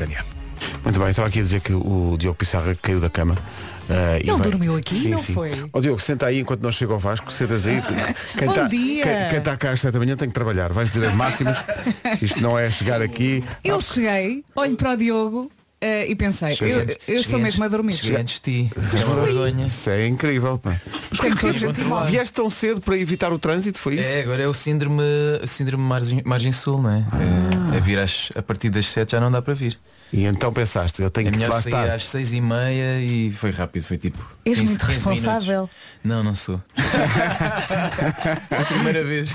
Ucrânia. Muito bem, estava aqui a dizer que o Diogo Pissarra caiu da cama. Uh, Ele dormiu aqui, sim, não sim. foi? Ó Diogo, senta aí enquanto nós chega ao Vasco, sentas aí. Quem Bom tá- dia. Quem, quem está cá às 7 da manhã tem que trabalhar. Vais dizer as máximas. Isto não é chegar aqui. Eu cheguei, olho para o Diogo eh, e pensei, Cheguei eu, antes- eu estou mesmo a dormir. Cheguei antes de ti. É uma vergonha. Isso é incrível. Pá. Mas porquê toda que mal. vieste tão cedo para evitar o trânsito? Foi isso? É, agora é o síndrome, síndrome margem, margem sul, não é? É, é vir às, a partir das 7 já não dá para vir. E então pensaste, eu tenho É que lá sair estar. às 6 e meia e foi rápido, foi tipo. És 15, muito 15 responsável. minutos. Não, não sou. é a primeira vez.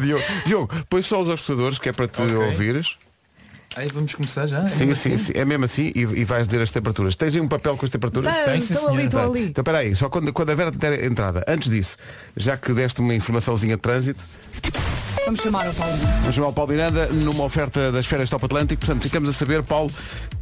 Diogo. Diogo, põe só os ajustadores que é para te Ok. ouvires. Aí vamos começar já? É Sim, mesmo sim, assim? sim. É mesmo assim e, e vais dizer as temperaturas. Tens aí um papel com as temperaturas? Tem, sim, Estou ali, senhora. estou Bem, ali. Então espera aí, só quando, quando a Vera der entrada, antes disso, já que deste uma informaçãozinha de trânsito, Vamos chamar o Paulo. vamos chamar o Paulo Miranda numa oferta das férias Top Atlântico. Portanto, ficamos a saber, Paulo,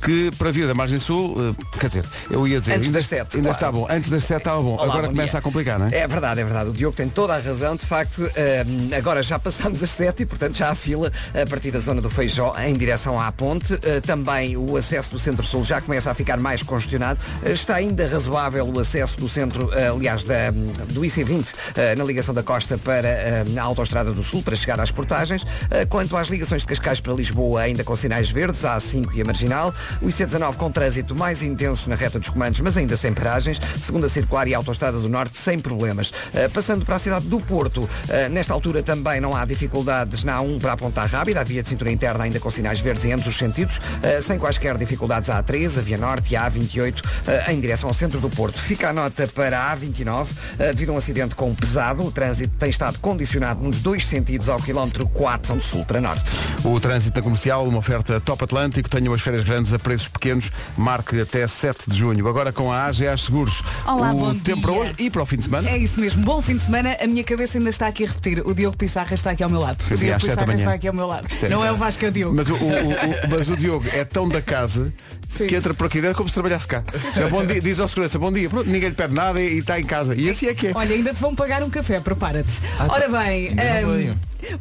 que para vir da Margem Sul, eh, quer dizer, eu ia dizer, Antes ainda, das sete, ainda claro. está bom. Antes das 7 estava bom. Olá, Agora bom começa dia. a complicar, não é? É verdade, é verdade. O Diogo tem toda a razão. De facto, eh, agora já passamos as sete e, portanto, já há fila a partir da zona do Feijó em direção à ponte. Eh, também o acesso do Centro-Sul já começa a ficar mais congestionado. Está ainda razoável o acesso do centro, aliás, da, do IC20 eh, na ligação da costa para a Autostrada do Sul, para chegar às portagens. Quanto às ligações de Cascais para Lisboa, ainda com sinais verdes, a A5 e a Marginal. O IC19 com trânsito mais intenso na reta dos comandos, mas ainda sem paragens. Segunda Circular e a Autostrada do Norte sem problemas. Uh, passando para a cidade do Porto, uh, nesta altura também não há dificuldades na A1 para a Ponta Rábida, a via de cintura interna ainda com sinais verdes em ambos os sentidos, uh, sem quaisquer dificuldades a A3, a Via Norte e a A28 uh, em direção ao centro do Porto. Fica a nota para a A29, uh, devido a um acidente com pesado, o trânsito tem estado condicionado nos dois sentidos ao quilómetro 4, de sul para norte. O trânsito comercial, uma oferta Top Atlântico, tenham as férias grandes a preços pequenos, marque até 7 de junho. Agora com a AGA Seguros. Olá, o bom tempo dia. para hoje e para o fim de semana. É isso mesmo, bom fim de semana. A minha cabeça ainda está aqui a repetir. O Diogo Pissarra está aqui ao meu lado. Sim, o Diogo Pissarra está aqui ao meu lado. é- Não é o Vasco, é o Diogo. Mas o, o- o- mas o Diogo é tão da casa Sim. que entra por aqui dentro como se trabalhasse cá. Já, bom dia, diz ao segurança, bom dia, Pronto, ninguém lhe pede nada e, está em casa. E assim é que é. Olha, ainda te vão pagar um café, prepara-te. Ora bem,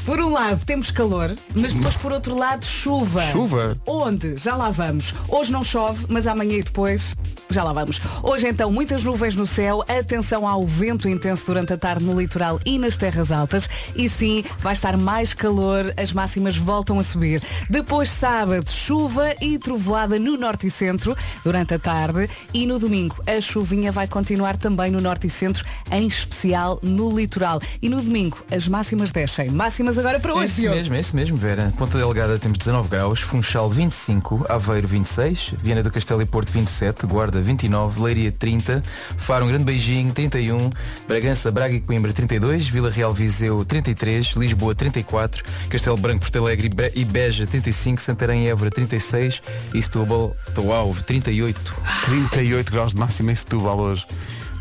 por um lado temos calor, mas depois por outro lado chuva. Chuva? Onde? Já lá vamos. Hoje não chove, mas amanhã e depois já lá vamos. Hoje então muitas nuvens no céu, atenção ao vento intenso durante a tarde no litoral e nas terras altas. E sim, vai estar mais calor, as máximas voltam a subir. Depois sábado, chuva e trovoada no norte e centro durante a tarde e no domingo a chuvinha vai continuar também no norte e centro, em especial no litoral. E no domingo as máximas descem. Máximas agora para hoje. esse mesmo, é esse mesmo, Vera. Ponta Delgada temos 19 graus, Funchal 25, Aveiro 26, Viana do Castelo e Porto 27, Guarda 29, Leiria 30, Faro um grande beijinho 31, Bragança, Braga e Coimbra 32, Vila Real Viseu 33, Lisboa 34, Castelo Branco, Porto Alegre e e Beja 35, Santarém e Évora 36 e Setúbal, Uau, 38. 38 graus de máxima em Setúbal hoje.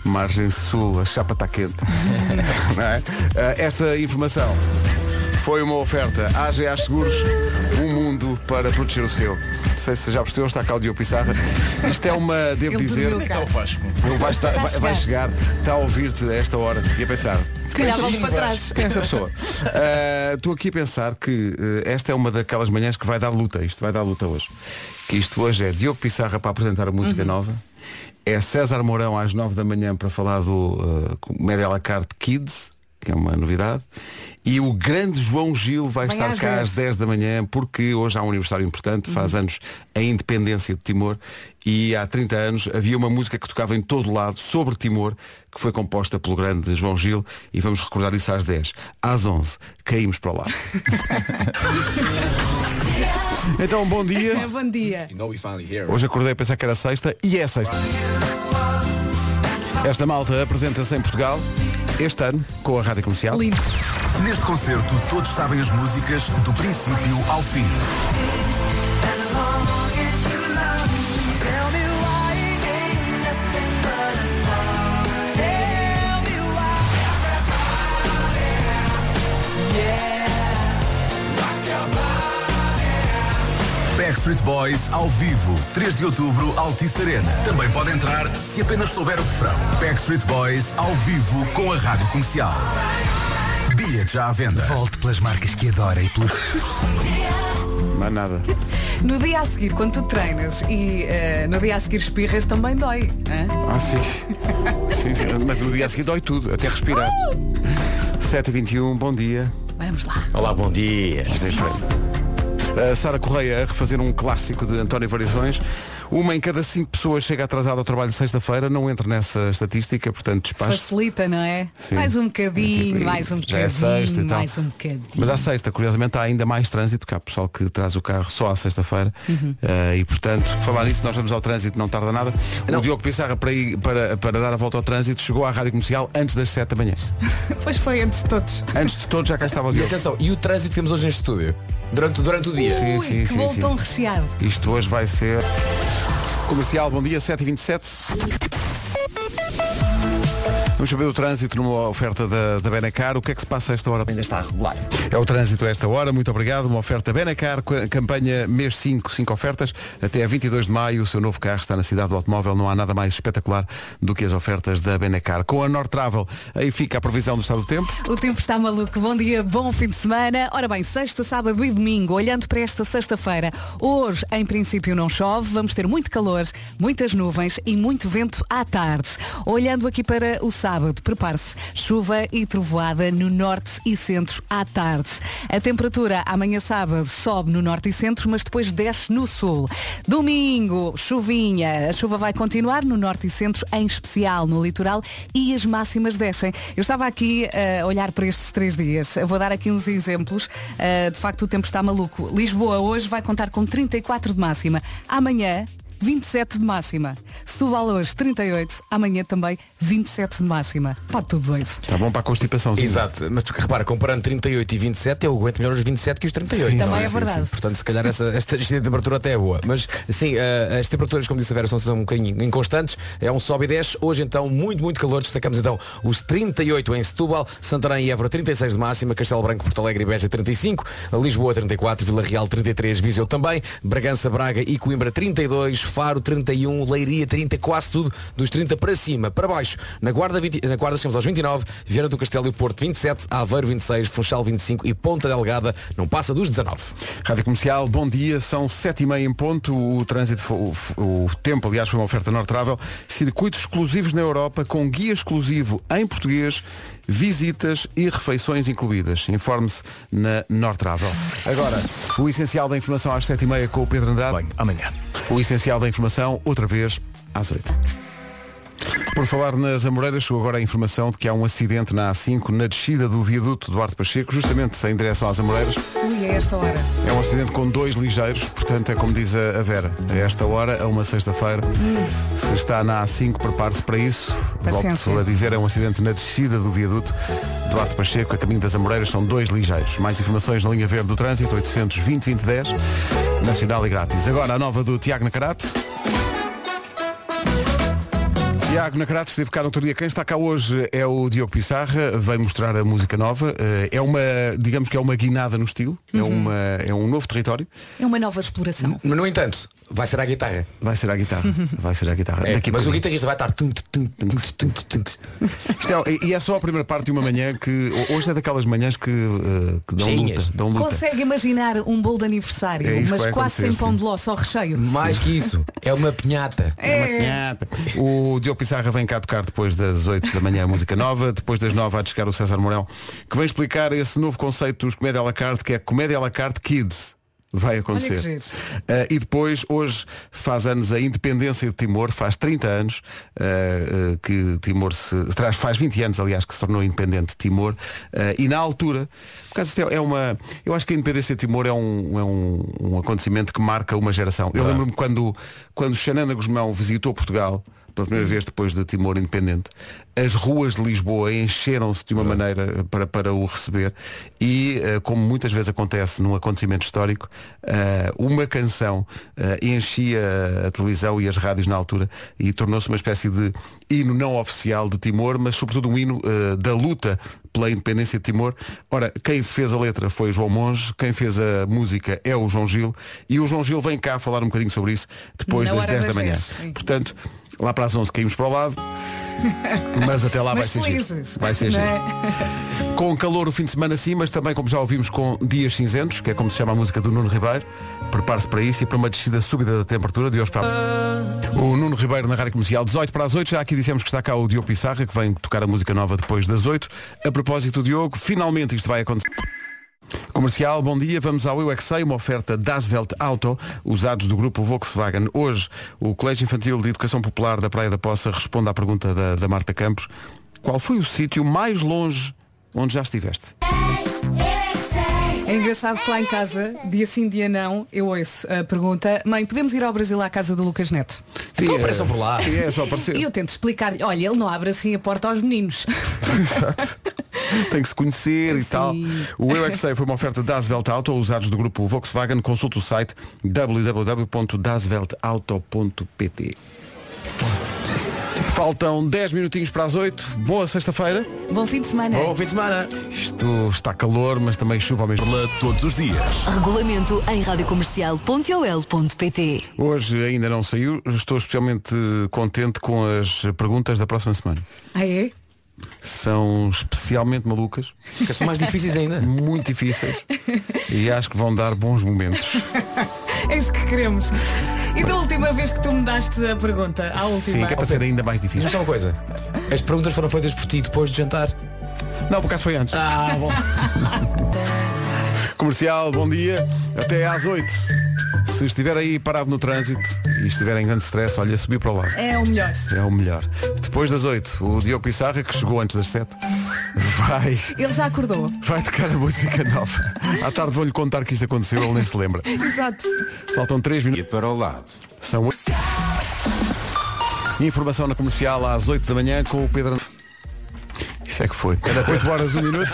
Margem Sul, a chapa está quente. É? Ah, Esta informação foi uma oferta AGA Seguros, um mundo para proteger o seu. Não sei se já percebeu, está cá o Diogo Pissarra. Isto é uma, devo Ele dizer, dormiu cá. ele vai, estar- vai- vai chegar, está a ouvir-te a esta hora e a pensar. Se calhar vamos para trás. Quem é esta pessoa? Ah, Estou aqui a pensar que eh, esta é uma daquelas manhãs que vai dar luta. Isto vai dar luta hoje. Que isto hoje é Diogo Pissarra para apresentar a música nova. É César Mourão às 9 da manhã para falar do uh, Comédia à la carte Kids, que é uma novidade. E o grande João Gil vai estar às cá 10. às 10 da manhã, porque hoje há um aniversário importante, faz anos a independência de Timor, e há 30 anos havia uma música que tocava em todo lado sobre Timor, que foi composta pelo grande João Gil, e vamos recordar isso às 10. Às 11, caímos para lá. então, bom dia. É, bom dia. Hoje acordei a pensar que era sexta e é sexta. Esta malta apresenta-se em Portugal este ano com a Rádio Comercial. Lindo. Neste concerto, todos sabem as músicas do princípio ao fim. Backstreet Boys ao vivo, 3 de outubro, Altice Arena. Também pode entrar se apenas souber o refrão. Backstreet Boys ao vivo com a Rádio Comercial. Bilhete já à venda. Volte pelas marcas que adora e pelos. Mais nada. No dia a seguir, quando tu treinas e eh, no dia a seguir espirras, também dói. hã? Ah, sim. sim, sim. Mas no dia a seguir dói tudo, até respirar. 7h21, bom dia. Vamos lá. Olá, bom dia. A Sara Correia a refazer um clássico de António Variações. Uma em cada cinco pessoas chega atrasada ao trabalho sexta-feira, não entra nessa estatística, portanto despacho. Facilita, não é? Sim. Mais um bocadinho, É, mais um já é bocadinho, sexta e tal. mais um bocadinho. Mas à sexta, curiosamente, há ainda mais trânsito, que há pessoal que traz o carro só à sexta-feira. Uhum. Eh, e, portanto, falar nisso, nós vamos ao trânsito, não tarda nada. O Diogo Pissarra, para, ir, para, para dar a volta ao trânsito, chegou à rádio comercial antes das 7 da manhã. Pois foi antes de todos. Antes de todos, já cá estava o E Diogo. atenção, e o trânsito que temos hoje neste estúdio? Durante, durante o dia. Sim, Ui, sim, que sim, voltão sim. recheado. Isto hoje vai ser. Comercial, bom dia, 7h27. Vamos saber o trânsito numa oferta da, da Benacar. O que é que se passa a esta hora? Ainda está regular. É o trânsito a esta hora, muito obrigado. Uma oferta Benacar, campanha mês 5, 5 ofertas. Até a 22 de maio, o seu novo carro está na cidade do automóvel. Não há nada mais espetacular do que as ofertas da Benacar. Com a Nord Travel, aí fica a previsão do estado do tempo. O tempo está maluco. Bom dia, bom fim de semana. Ora bem, sexta, sábado e domingo, olhando para esta sexta-feira, hoje em princípio não chove, vamos ter muito calor, muitas nuvens e muito vento à tarde. Olhando aqui para o sábado, prepare-se, chuva e trovoada no norte e centro à tarde. A temperatura amanhã sábado sobe no norte e centro, mas depois desce no sul. Domingo, chuvinha. A chuva vai continuar no norte e centro, em especial no litoral, e as máximas descem. Eu estava aqui a olhar para estes três dias. Eu vou dar aqui uns exemplos. Uh, de facto, o tempo está maluco. Lisboa hoje vai contar com 34 de máxima. Amanhã, 27 de máxima. Setúbal hoje, 38. Amanhã também, 27 de máxima. Está tudo doido. Está bom para a constipação. Exato, mas tu, repara, comparando 38 e 27, eu aguento melhor os 27 que os 38. Sim, Também sim, é sim, verdade. Portanto, se calhar essa, esta, esta temperatura até é boa. Mas sim, eh, as temperaturas, como disse a Vera, são, são um bocadinho inconstantes. É um sobe e desce. Hoje então, muito, muito calor. Destacamos então os 38 em Setúbal, Santarém e Évora 36 de máxima, Castelo Branco, Porto Alegre e Beja 35, Lisboa 34, Vila Real 33, Viseu também, Bragança, Braga e Coimbra 32, Faro 31, Leiria 30, quase tudo dos 30 para cima. Para baixo, na Guarda, 20, na Guarda chegamos aos 29, Vieira do Castelo e Porto 27, Aveiro 26, Funchal 25 e Ponta Delgada não passa dos 19. Rádio Comercial, bom dia, são sete e meia em ponto, o trânsito, foi- o, o tempo, aliás, foi uma oferta Nord Travel, circuitos exclusivos na Europa, com guia exclusivo em português, visitas e refeições incluídas. Informe-se na Nord Travel. Agora, o essencial da informação às sete e meia com o Pedro Andrade. Bem, amanhã. O essencial da informação, outra vez, às oito. Por falar nas Amoreiras, chegou agora a informação de que há um acidente na A5 na descida do viaduto Duarte Pacheco, justamente em direção às Amoreiras. Ui, a esta hora. É um acidente com dois ligeiros, portanto é como diz a Vera, a esta hora, a uma sexta-feira, se está na A5, prepare-se para isso. Paciência. Volto a dizer, é um acidente na descida do viaduto Duarte Pacheco, a caminho das Amoreiras, são dois ligeiros. Mais informações na linha verde do trânsito, 820 2010 nacional e grátis. Agora a nova do Tiago Nacarato. Tiago Nacarato esteve cá no outro dia. Quem está cá hoje é o Diogo Pissarra, veio mostrar a música nova. Eh, É uma, digamos que é uma guinada no estilo, é, uma, é um novo território. É uma nova exploração. Mas, no entanto, vai ser a guitarra. Vai ser a guitarra. Vai ser a guitarra. É, Daqui mas o guitarrista vai estar tum, tum, tum, é- e é só a primeira parte de uma manhã que hoje é daquelas manhãs que, eh, que dão Cheinhas. luta. Dão luta. Consegue imaginar um bolo de aniversário, É mas vai quase sem pão sim. de ló, só recheio. Mais que isso, é uma pinhata. É. O Diogo Pissarra vem cá tocar depois das 8 da manhã a música nova, depois das 9 há de chegar o César Mourão, que vem explicar esse novo conceito dos Comédia à la carte, que é Comédia à la carte Kids. Vai acontecer. Ah, e depois, hoje, faz anos a independência de Timor, faz 30 anos ah, ah, que Timor se. Traz, faz 20 anos, aliás, que se tornou independente Timor. Ah, e na altura, por causa é, é uma. Eu acho que a independência de Timor é um, é um, um acontecimento que marca uma geração. Eu lembro-me quando, quando Xanana Guzmão visitou Portugal pela primeira vez depois de Timor independente, as ruas de Lisboa encheram-se de uma maneira para, para o receber e, eh, como muitas vezes acontece num acontecimento histórico, eh, uma canção eh, enchia a televisão e as rádios na altura e tornou-se uma espécie de hino não oficial de Timor, mas sobretudo um hino eh, da luta pela independência de Timor. Ora, quem fez a letra foi João Monge, quem fez a música é o João Gil e o João Gil vem cá falar um bocadinho sobre isso depois Na das hora 10 da manhã. 10, sim. Portanto, Lá para as 11 caímos para o lado. Mas até lá vai Mas ser giro. felizes. Vai ser não giro. é? Com calor o fim de semana sim, mas também, como já ouvimos, com dias cinzentos, que é como se chama a música do Nuno Ribeiro. Prepare-se para isso e para uma descida súbita da temperatura de hoje para O Nuno Ribeiro na Rádio Comercial, 18 para as 8. Já aqui dissemos que está cá o Diogo Pissarra, que vem tocar a música nova depois das 8. A propósito, Diogo, finalmente isto vai acontecer. Comercial, bom dia. Vamos ao Eu é Sei, uma oferta Das Welt Auto, usados do grupo Volkswagen. Hoje, o Colégio Infantil de Educação Popular da Praia da Poça responde à pergunta da, da Marta Campos. Qual foi o sítio mais longe onde já estiveste? Engraçado que lá em casa, dia sim, dia não, eu ouço a pergunta, mãe, podemos ir ao Brasil à casa do Lucas Neto? Então é- apareçam por lá. Sim, é só aparecer. E eu tento explicar-lhe, olha, ele não abre assim a porta aos meninos. Tem que se conhecer e Sim. tal. O Eu é Que Sei foi uma oferta Das Welt Auto, usados do grupo Volkswagen. Consulte o site www.dasweltauto.pt Faltam 10 minutinhos para as 8. Boa sexta-feira. Bom fim de semana. Bom fim de semana. Isto está calor, mas também chuva ao mesmo tempo. Todos os dias. Regulamento em radiocomercial.ol.pt Hoje ainda não saiu. Estou especialmente contente com as perguntas da próxima semana. Ah, é? São especialmente malucas, Que são mais difíceis ainda. muito difíceis e acho que vão dar bons momentos. É isso que queremos. E da última vez que tu me daste a pergunta, à última. Sim, que é para ser ainda mais difícil. só uma coisa. As perguntas foram feitas por ti depois de jantar. Não, por acaso foi antes. Ah, bom. Comercial, bom dia. Até às 8. Se estiver aí parado no trânsito e estiver em grande stress, olha, subir para o lado. É o melhor. É o melhor. Depois das 8, o Diogo Pissarra, que chegou antes das 7, vai, Ele já acordou. vai tocar a música nova. À tarde vou-lhe contar que isto aconteceu, ele nem se lembra. Exato. Faltam 3 minutos. para o lado. São 8. Informação na comercial às 8 da manhã com o Pedro. Isso é que foi. Era 8 horas, 1 minuto.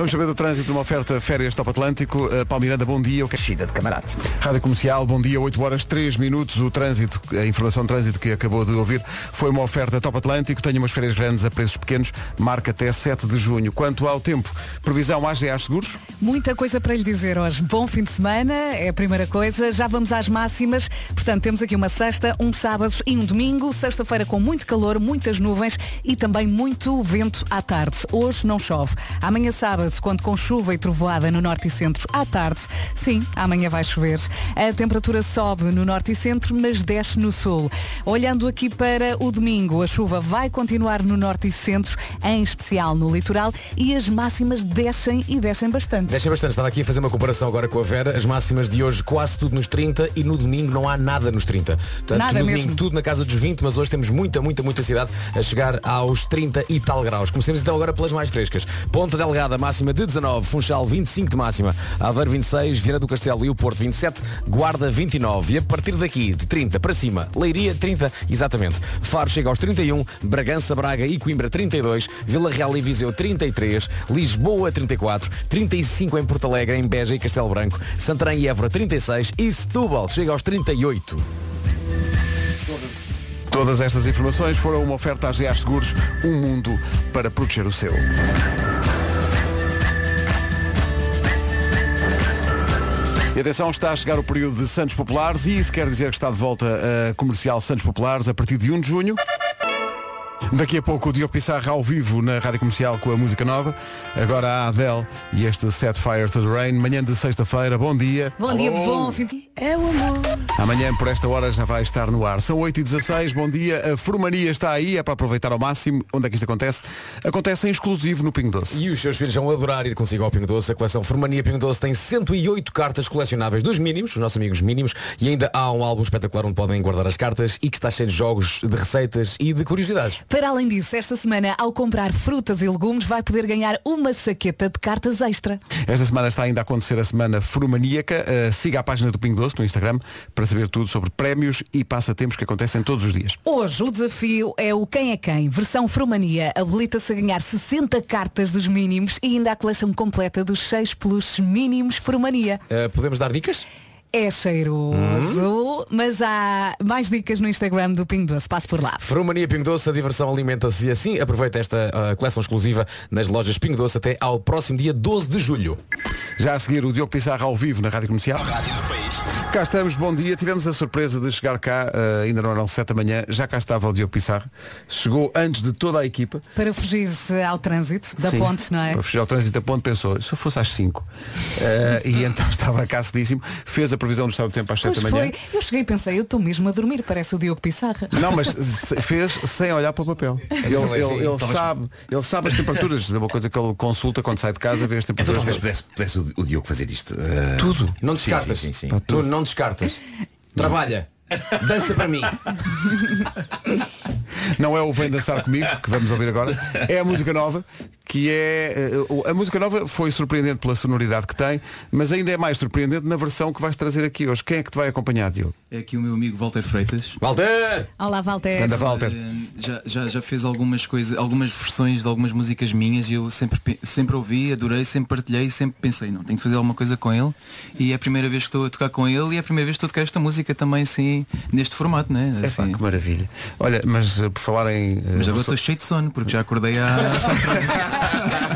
Vamos saber do trânsito numa oferta férias Top Atlântico. Uh, Paulo Miranda, bom dia. O que é Descida de camarada. Rádio Comercial, bom dia, 8 horas 3 minutos. O trânsito, a informação de trânsito que acabou de ouvir foi uma oferta Top Atlântico. Tenho umas férias grandes a preços pequenos, marca até 7 de junho. Quanto ao tempo, previsão AGA Seguros. Muita coisa para lhe dizer hoje. Bom fim de semana, é a primeira coisa. Já vamos às máximas. Portanto, temos aqui uma sexta, um sábado e um domingo. Sexta-feira com muito calor, muitas nuvens e também muito vento à tarde. Hoje não chove. Amanhã sábado, quando com chuva e trovoada no norte e centro à tarde. Sim, amanhã vai chover. A temperatura sobe no norte e centro, mas desce no sul. Olhando aqui para o domingo, a chuva vai continuar no norte e centro, em especial no litoral, e as máximas descem e descem bastante. Deixa bastante. Estava aqui a fazer uma comparação agora com a Vera. As máximas de hoje quase tudo nos 30 e no domingo não há nada nos 30. Portanto, Nada no mesmo. domingo tudo na casa dos 20, mas hoje temos muita, muita, muita cidade a chegar aos 30 e tal graus. Comecemos então agora pelas mais frescas. Ponta Delgada, máxima de 19, Funchal 25 de máxima, Aveiro 26, Viana do Castelo e o Porto 27, Guarda 29 e a partir daqui de 30 para cima, Leiria 30, exatamente. Faro chega aos 31, Bragança, Braga e Coimbra 32, Vila Real e Viseu 33, Lisboa 34, 35 em Porto Alegre, em Beja e Castelo Branco, Santarém e Évora 36 e Setúbal chega aos 38. Todas estas informações foram uma oferta à GA Seguros, um mundo para proteger o seu. E atenção, está a chegar o período de Santos Populares e isso quer dizer que está de volta a comercial Santos Populares a partir de 1 de junho. Daqui a pouco o Diogo Pissarra ao vivo na Rádio Comercial com a música nova. Agora a Adele e este Set Fire to the Rain. Manhã de sexta-feira, bom dia. Bom dia, bom fim de... É o amor. Amanhã, por esta hora, já vai estar no ar. São 8h16, bom dia. A formania está aí, é para aproveitar ao máximo. Onde é que isto acontece? Acontece em exclusivo no Pingo Doce. E os seus filhos vão adorar ir consigo ao Pingo Doce. A coleção Formania Pingo Doce tem 108 cartas colecionáveis dos mínimos, os nossos amigos mínimos, e ainda há um álbum espetacular onde podem guardar as cartas e que está cheio de jogos, de receitas e de curiosidades. Para além disso, esta semana, ao comprar frutas e legumes, vai poder ganhar uma saqueta de cartas extra. Esta semana está ainda a acontecer a semana Formaníaca. Uh, siga a página do Pingo Doce no Instagram para saber tudo sobre prémios e passatempos que acontecem todos os dias. Hoje o desafio é o Quem é Quem, versão Fromania. Habilita-se a ganhar 60 cartas dos mínimos e ainda a coleção completa dos 6 peluches mínimos Fromania. Uh, podemos dar dicas? É cheiroso, mas há mais dicas no Instagram do Pingo Doce. Passe por lá. Frumania Pingo Doce, a diversão alimenta-se e assim aproveita esta uh, coleção exclusiva nas lojas Pingo Doce até ao próximo dia 12 de julho. Já a seguir o Diogo Pissarra ao vivo na Rádio Comercial. Cá estamos, bom dia. Tivemos a surpresa de chegar cá, eh, ainda não eram 7 da manhã, já cá estava o Diogo Pissarro. Chegou antes de toda a equipa. Para fugir eh, ao trânsito da Sim. ponte, não é? Para fugir ao trânsito da ponte pensou, se eu fosse às 5. Eh, e então estava cá cedíssimo, fez a previsão do estado do tempo às 7 Pois da manhã. foi. Eu cheguei e pensei, eu estou mesmo a dormir, parece o Diogo Pissarra. Não, mas se- fez sem olhar para o papel. Ele, é ele- assim. ele sabe, ele sabe as temperaturas, é uma coisa que ele consulta quando sai de casa, vê as Então temperaturas. talvez pudesse, pudesse o, o Diogo fazer isto. Uh, Tudo. Não Sim, descartas. sim, sim, sim. Nuno, não descartas. Trabalha. Dança para mim. Não é o Vem Dançar Comigo, que vamos ouvir agora, é a música nova, que é. eh, A música nova foi surpreendente pela sonoridade que tem, mas ainda é mais surpreendente na versão que vais trazer aqui hoje. Quem é que te vai acompanhar, Diogo? É aqui o meu amigo Walter Freitas. Walter! Olá, Walter. Anda, Walter. Eh, Já, já, já fez algumas coisas, algumas versões de algumas músicas minhas e eu sempre, sempre ouvi, adorei, sempre partilhei, sempre pensei, não, tenho que fazer alguma coisa com ele. E é a primeira vez que estou a tocar com ele e é a primeira vez que estou a tocar esta música também assim, neste formato, né? Epá, Assim. que maravilha. Olha, mas eh, por falar em. eh, Mas agora estou cheio de sono, porque já acordei há.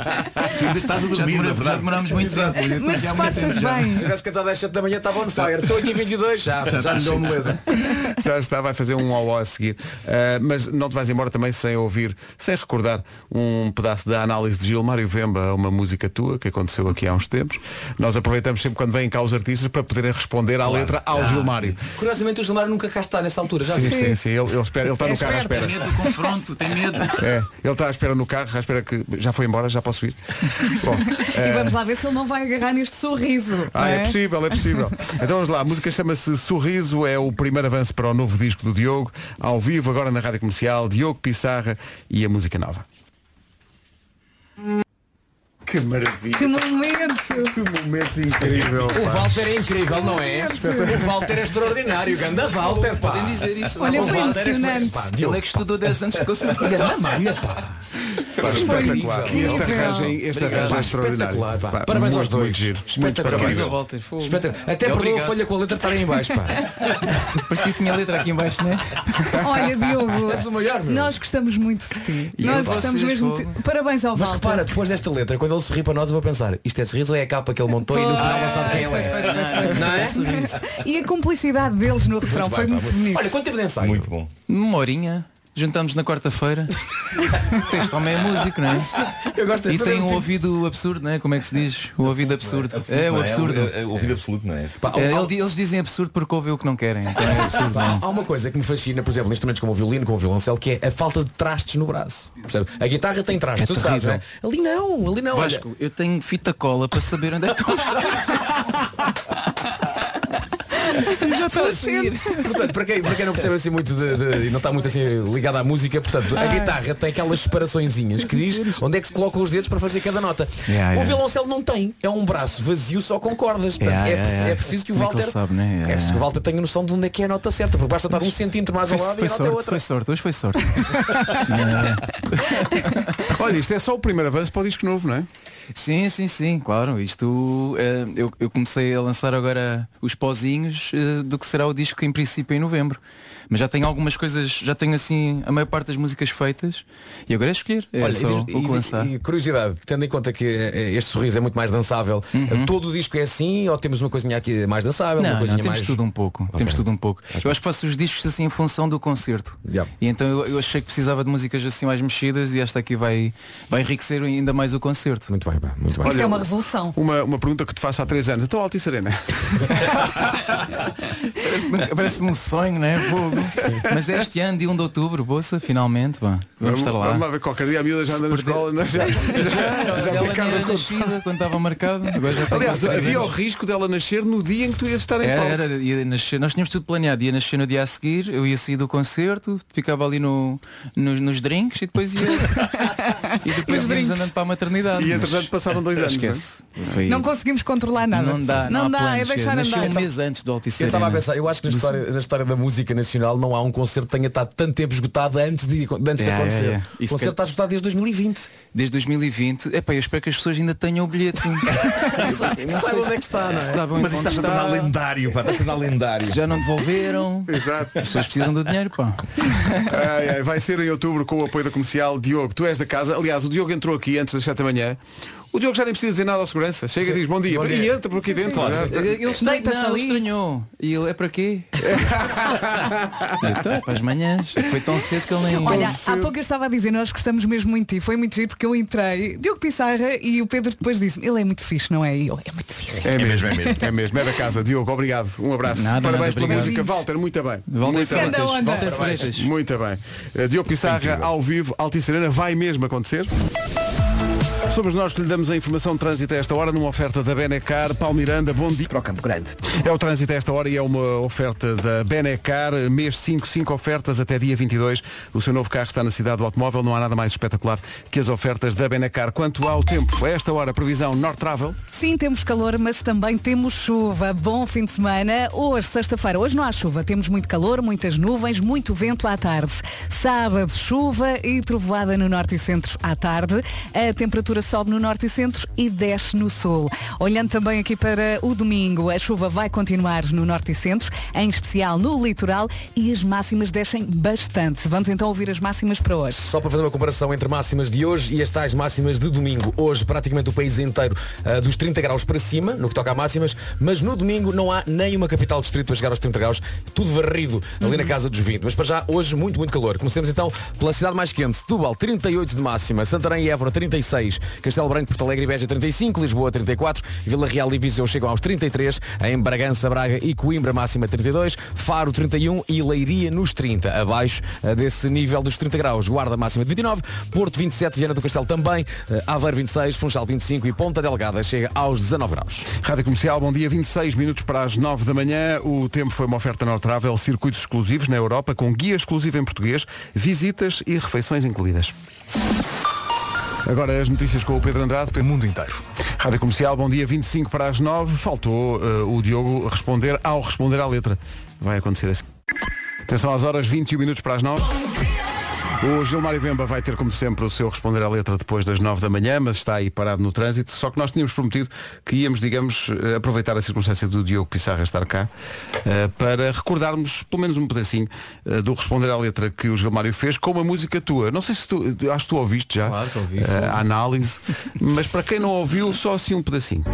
ainda estás a dormir, demora- na verdade. demorámos muito tempo. Mas disfarças bem. Se tivesse cantado às 7 da manhã estava on fire. Sou 8h22 já. Já lhe deu beleza. Já está, vai fazer um ó a seguir. Uh, mas não te vais embora também sem ouvir, sem recordar um pedaço da análise de Gilmário Vemba a uma música tua que aconteceu aqui há uns tempos. Nós aproveitamos sempre quando vêm cá os artistas para poderem responder à letra ao Gilmário. Curiosamente o Gilmar nunca cá está nessa altura. Já Sim, vi. sim, sim. Ele, ele espera, ele está no carro à Tem espera. medo do confronto, tem medo. É, ele está à espera no carro, à espera que já foi embora, já posso ir. Bom, E vamos lá ver se ele não vai agarrar neste sorriso. Ah, não é possível, é possível. Então vamos lá, a música chama-se Sorriso, é o primeiro avanço para o novo disco do Diogo, ao vivo agora na Rádio Comercial, Diogo Pissarra e a música nova. Que maravilha, Que momento! que momento incrível. O Walter é incrível, não é? O Walter é extraordinário. Ganda Walter, pá. Podem dizer isso. Olha, O foi Walter é pá, Ele é que estudou 10 anos de conservatório. Ganda malha, pá. Espetacular. E este incrível. arranjo, este Obrigado. arranjo é extraordinário. Parabéns aos dois. Muito parabéns. Até É, perdeu a folha com a letra estar aí em baixo, pá. Parecia que tinha letra aqui em baixo, né? Olha, Diogo, És o maior, meu. nós gostamos muito de ti. Nós gostamos mesmo de ti. Parabéns ao Mas Walter. repara, depois desta letra, quando ele sorri para nós, eu vou pensar, isto é sorriso ou é a capa que ele montou e no final não sabe quem ele é. Não é? E a cumplicidade deles no refrão foi muito bonito. Olha, quanto tempo de ensaio? Muito bom. Uma horinha. Juntamos na quarta-feira. Este homem é músico, não é? Eu gosto E tem um ouvido absurdo, não é? Como é que se diz? O ouvido absurdo. É, o absurdo. É, é, o ouvido absoluto, não é? É, eles dizem absurdo porque ouvem o que não querem. Então é absurdo. é? Há uma coisa que me fascina, por exemplo, em instrumentos como o violino, como o violoncelo, que é a falta de trastes no braço. Percebe? A guitarra tem trastes, É tu sabes, não é? Ali não, ali não. olha. Vasco, eu tenho fita cola para saber onde é que estão os Já está a sair. Portanto, para quem, para quem não percebe assim muito de, de- e não está muito assim ligado à música, portanto, a guitarra tem aquelas separaçõezinhas que diz onde é que se colocam os dedos para fazer cada nota. Yeah, o yeah. violoncelo não tem, é um braço vazio só com cordas. Portanto, Yeah, é, yeah, pre- yeah. é preciso que o é Walter sabe, né? Yeah, é preciso que o. Walter tenha noção de onde é que é a nota certa, porque basta estar um centímetro mais ao lado foi e a nota é sorte, outra. foi sorte, hoje foi sorte. Olha, isto é só o primeiro avanço para o disco novo, não é? Sim, sim, sim, claro. Isto eh, eu, eu comecei a lançar agora os pozinhos eh, do que será o disco em princípio em novembro. Mas já tenho algumas coisas, já tenho assim a maior parte das músicas feitas e agora é escolher. É Olha, só e, o que e- lançar. e curiosidade, tendo em conta que eh, este sorriso é muito mais dançável, Uhum. todo o disco é assim ou temos uma coisinha aqui mais dançável, uma Não, não, coisinha temos mais. tudo um pouco. Temos tudo um pouco. Eu acho que faço os discos assim em função do concerto. Yeah. E então eu, eu achei que precisava de músicas assim mais mexidas e esta aqui vai, vai enriquecer ainda mais o concerto. Muito bem, pá, muito bem. Isto é uma revolução. Uma, uma pergunta que te faço há três anos. Então Altice Arena. Parece-me parece um sonho, não é? Mas é este ano, dia 1 de outubro, bolsa, finalmente, pá. Vamos estar lá. Vamos lá ver qualquer dia a miúda já anda na escola. não é? Já, já, já ela picada nem era com- nascida quando estava marcado. Já tem Aliás, havia o risco dela nascer no dia em que tu ias estar em Era, palco. era, ia nascer, nós tínhamos tudo planeado, ia nascer no dia a seguir, eu ia sair do concerto, ficava ali no, no- nos drinks e depois ia. e depois íamos andando para a maternidade. E Mas entretanto passaram dois anos. não é? Esquece. Foi- Não conseguimos controlar nada. não dá, não, há dá, é deixar Nasceu andar. um mês antes do Altice Eu estava a pensar, eu acho que na história, na história da música nacional não há um concerto que tenha estado tanto tempo esgotado antes de, antes de Yeah, acontecer. yeah, yeah. O Isso concerto que- está esgotado desde 2020. Desde 2020, epá, eu espero que as pessoas ainda tenham o bilhete. não Sabe sei onde é que está, não é? se está bem Mas isto está a tornar lendário, pá, está a tornar lendário. Se já não devolveram. Exato. As pessoas precisam do dinheiro, pá. Ai, ai, vai ser em outubro com o apoio da comercial. Diogo, tu és da casa. Aliás, o Diogo entrou aqui antes das 7 da manhã. O Diogo já nem precisa dizer nada ao segurança. Chega e diz bom dia. Bom dia. E entra por aqui dentro. Claro. é? Ele não, ele estranhou. E ele, é para quê? então, é para as manhãs. Foi tão cedo que ele nem... Olha, há pouco eu estava a dizer, nós gostamos mesmo muito de ti. Foi muito giro porque eu entrei, Diogo Pissarra e o Pedro depois disse ele é muito fixe, não é? E eu, é muito fixe. É mesmo, mesmo, é mesmo. É mesmo, é da casa. Diogo, obrigado. Um abraço. Nada, Parabéns nada, pela obrigado. música. Walter, muito bem. Walter muito bem. Freitas. Freitas. onda. Walter Freitas. Muito bem. Uh, Diogo Pissarra ao vivo, Altice Arena, vai mesmo acontecer. Somos nós que lhe damos a informação de trânsito a esta hora numa oferta da Benecar. Paulo Miranda, bom dia. Para o Campo Grande. É o trânsito a esta hora e é uma oferta da Benecar, mês 5, 5 ofertas até dia 22. O seu novo carro está na cidade do automóvel, não há nada mais espetacular que as ofertas da Benecar. Quanto ao tempo, a esta hora, previsão North Travel. Sim, temos calor, mas também temos chuva. Bom fim de semana. Hoje, sexta-feira, hoje não há chuva. Temos muito calor, muitas nuvens, muito vento à tarde. Sábado, chuva e trovoada no norte e centro à tarde. A temperatura sobe no norte e centro e desce no sul. Olhando também aqui para o domingo, a chuva vai continuar no norte e centro, em especial no litoral, e as máximas descem bastante. Vamos então ouvir as máximas para hoje. Só para fazer uma comparação entre máximas de hoje e as tais máximas de domingo. Hoje praticamente o país inteiro ah, dos 30 graus para cima, no que toca a máximas, mas no domingo não há nem uma capital distrito a chegar aos 30 graus, tudo varrido ali na casa dos 20. Mas para já, hoje muito, muito calor. Comecemos então pela cidade mais quente, Setúbal, 38 de máxima, Santarém e Évora, 36, Castelo Branco, Porto Alegre e Beja, 35, Lisboa, 34, Vila Real e Viseu chegam aos 33, em Bragança, Braga e Coimbra, máxima 32, Faro, 31 e Leiria nos 30, abaixo ah, desse nível dos 30 graus. Guarda máxima de 29, Porto 27, Viana do Castelo também, ah, Aveiro 26, Funchal 25 e Ponta Delgada chega aos 19 graus. Rádio Comercial, bom dia, 26 minutos para as 9 da manhã. O tempo foi uma oferta North Travel, circuitos exclusivos na Europa, com guia exclusivo em português, visitas e refeições incluídas. Agora as notícias com o Pedro Andrade. O mundo inteiro. Rádio Comercial, bom dia, 25 para as 9. Faltou eh, o Diogo responder ao responder à letra. Vai acontecer assim. Atenção às horas, 21 minutos para as 9. O Gilmário Vemba vai ter, como sempre, o seu responder à letra depois das 9 da manhã, mas está aí parado no trânsito. Só que nós tínhamos prometido que íamos, digamos, eh, aproveitar a circunstância do Diogo Pissarra estar cá eh, para recordarmos pelo menos um pedacinho eh, do responder à letra que o Gilmário fez com uma música tua. Não sei se tu, acho que tu ouviste já Claro que ouvi. a análise, mas para quem não ouviu, só assim um pedacinho.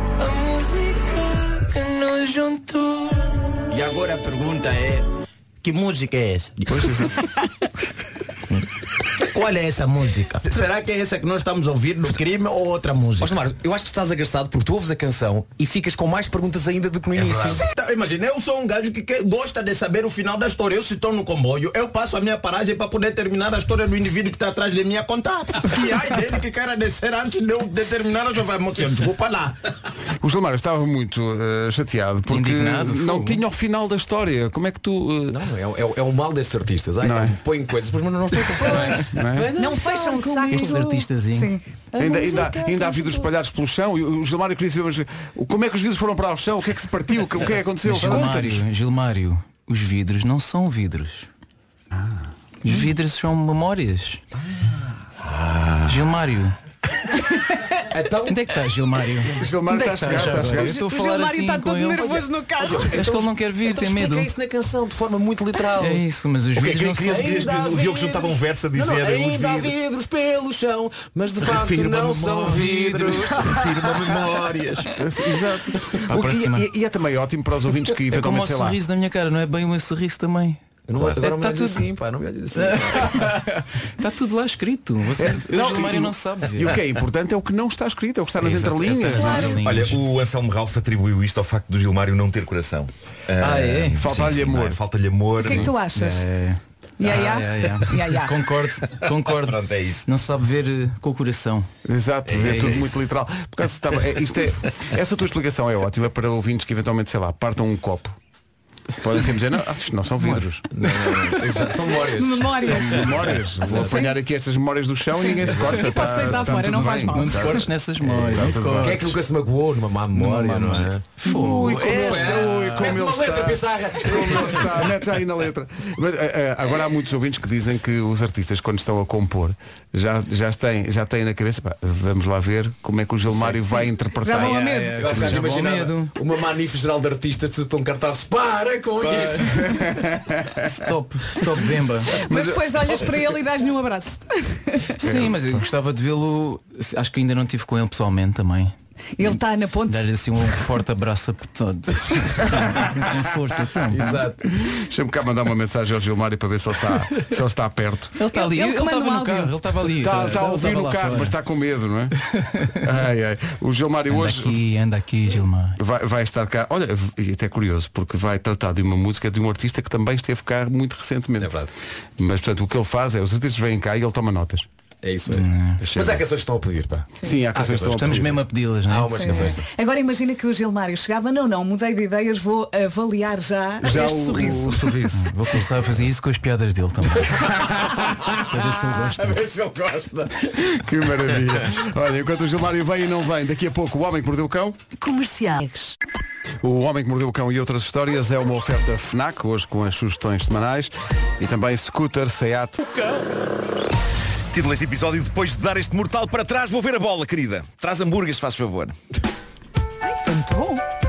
E agora a pergunta é, que música é essa? Qual é essa música? Será que é essa que nós estamos a ouvir no crime ou outra música? Mário, eu acho que tu estás agastado porque tu ouves a canção e ficas com mais perguntas ainda do que no início. Tá, Imagina, eu sou um gajo que quer- gosta de saber o final da história. Eu se estou no comboio, eu passo a minha paragem para poder terminar a história do indivíduo que está atrás de mim a contar. E ai dele que queira descer antes de eu determinar a sua emoção. Desculpa lá. O Gilmário estava muito eh, chateado porque Indignado, não tinha o final da história. Como é que tu. eh, Não, é, é, é o mal destes artistas. Ai, Não é? então, põem coisas, depois mas não não é? Não fecham o saco. Estes artistas? Sim. Ainda, ainda, ainda há vidros espalhados pelo chão e o Gilmário queria saber mas, como é que os vidros foram para o chão, o que é que se partiu, o que, é que aconteceu? Gilmário, Gilmário, os vidros não são vidros. Os vidros são memórias. Gilmário. Então, Onde é que está Gilmário? Gilmário está a chegar, está a chegar. Eu estou a O falar Gilmário assim está todo ele. nervoso no carro. Acho que ele não quer vir, então tem medo. isso na canção de forma muito literal. É isso, mas os O vidros Queria- não são o Diogo juntava um verso a dizer ainda há vidros. pelo chão, mas de facto Refirma não são vidros. Refirma memórias. Exato. O- e, é também ótimo para os ouvintes que É como o eventualmente sei lá. sorriso da minha cara, não é bem o meu sorriso também. Não, agora não me Tá olhes tudo- assim, pá, não me olhes assim. Está tudo lá escrito. Você, eu, Não, Gilmário e- não sabe ver. E o que é importante é o que não está escrito, é o que está nas Exato, entrelinhas. é entrelinhas. Olha, o Anselmo Ralph atribuiu isto ao facto do Gilmário não ter coração. Ah, é? sim, Falta-lhe sim, amor. é? Falta-lhe amor. O que é que tu achas? É. Ya, ya. Ah, é, é. Ya, ya. Concordo, concordo. Pronto, é isso. Não sabe ver eh, com o coração. Exato, é, É tudo isso. muito literal. Por causa estava, é, isto é, essa tua explicação é ótima para ouvintes que eventualmente, sei lá, partam um copo. Podem sempre dizer, não, ah, isto não são vidros. Não, não, não. Exato, são memórias. Memórias. Memórias. Vou apanhar aqui estas memórias do chão e ninguém se corta. E posso deitar fora, não faz bem. mal. Não te cortes nessas memórias. bem. Quem é que nunca se magoou numa má memória, Numa má não é? Ui, como ele está, ui, como Mete ele está. Pissarra. Como ele está, aí na letra. Mas, eh, eh, agora há muitos ouvintes que dizem que os artistas, quando estão a compor, já, já, têm, já têm na cabeça, pá, vamos lá ver como é que o Gilmário vai interpretar. Já vão a É, medo. é, Eu uma manife geral de artistas, tudo tão cartazes. Para Para com isso. Stop, stop Bemba. Mas depois olhas para ele e dás-lhe um abraço. Sim, mas eu gostava de vê-lo. Acho que ainda não estive com ele pessoalmente também. Ele está na ponte. Dar-lhe assim um forte abraço a todo. Com força, então. Exato. Deixa-me cá mandar uma mensagem ao Gilmário para ver se ele está, se ele está perto. Ele Está ali, ele estava um no áudio. carro, ele estava ali. Está, está a ouvir no carro, fora. mas está com medo, não é? Ai, ai. O Gilmário Anda hoje aqui, anda aqui, Gilmar. vai, vai estar cá. Olha, e até curioso, porque vai tratar de uma música de um artista que também esteve cá muito recentemente. É verdade. Mas portanto o que ele faz é os artistas vêm cá e ele toma notas. É isso mesmo. Mas há canções que estão a pedir, pá. Sim, há canções que estão a Estamos pedir. mesmo a pedi-las, não é? Há umas canções. Agora imagina que o Gilmário chegava, não, não, mudei de ideias, vou avaliar já, Já este o, sorriso. o sorriso. Vou começar a fazer isso com as piadas dele também. Para ver se ele gosta. ver se ele gosta. que maravilha. Olha, enquanto o Gilmário vem e não vem, daqui a pouco o Homem que Mordeu o Cão. Comerciais. O Homem que Mordeu o Cão e outras histórias é uma oferta FNAC, hoje com as sugestões semanais. E também Scooter, Seat. Título deste episódio, depois de dar este mortal para trás, vou ver a bola, querida. Traz hambúrgueres, faz favor. Foi muito bom.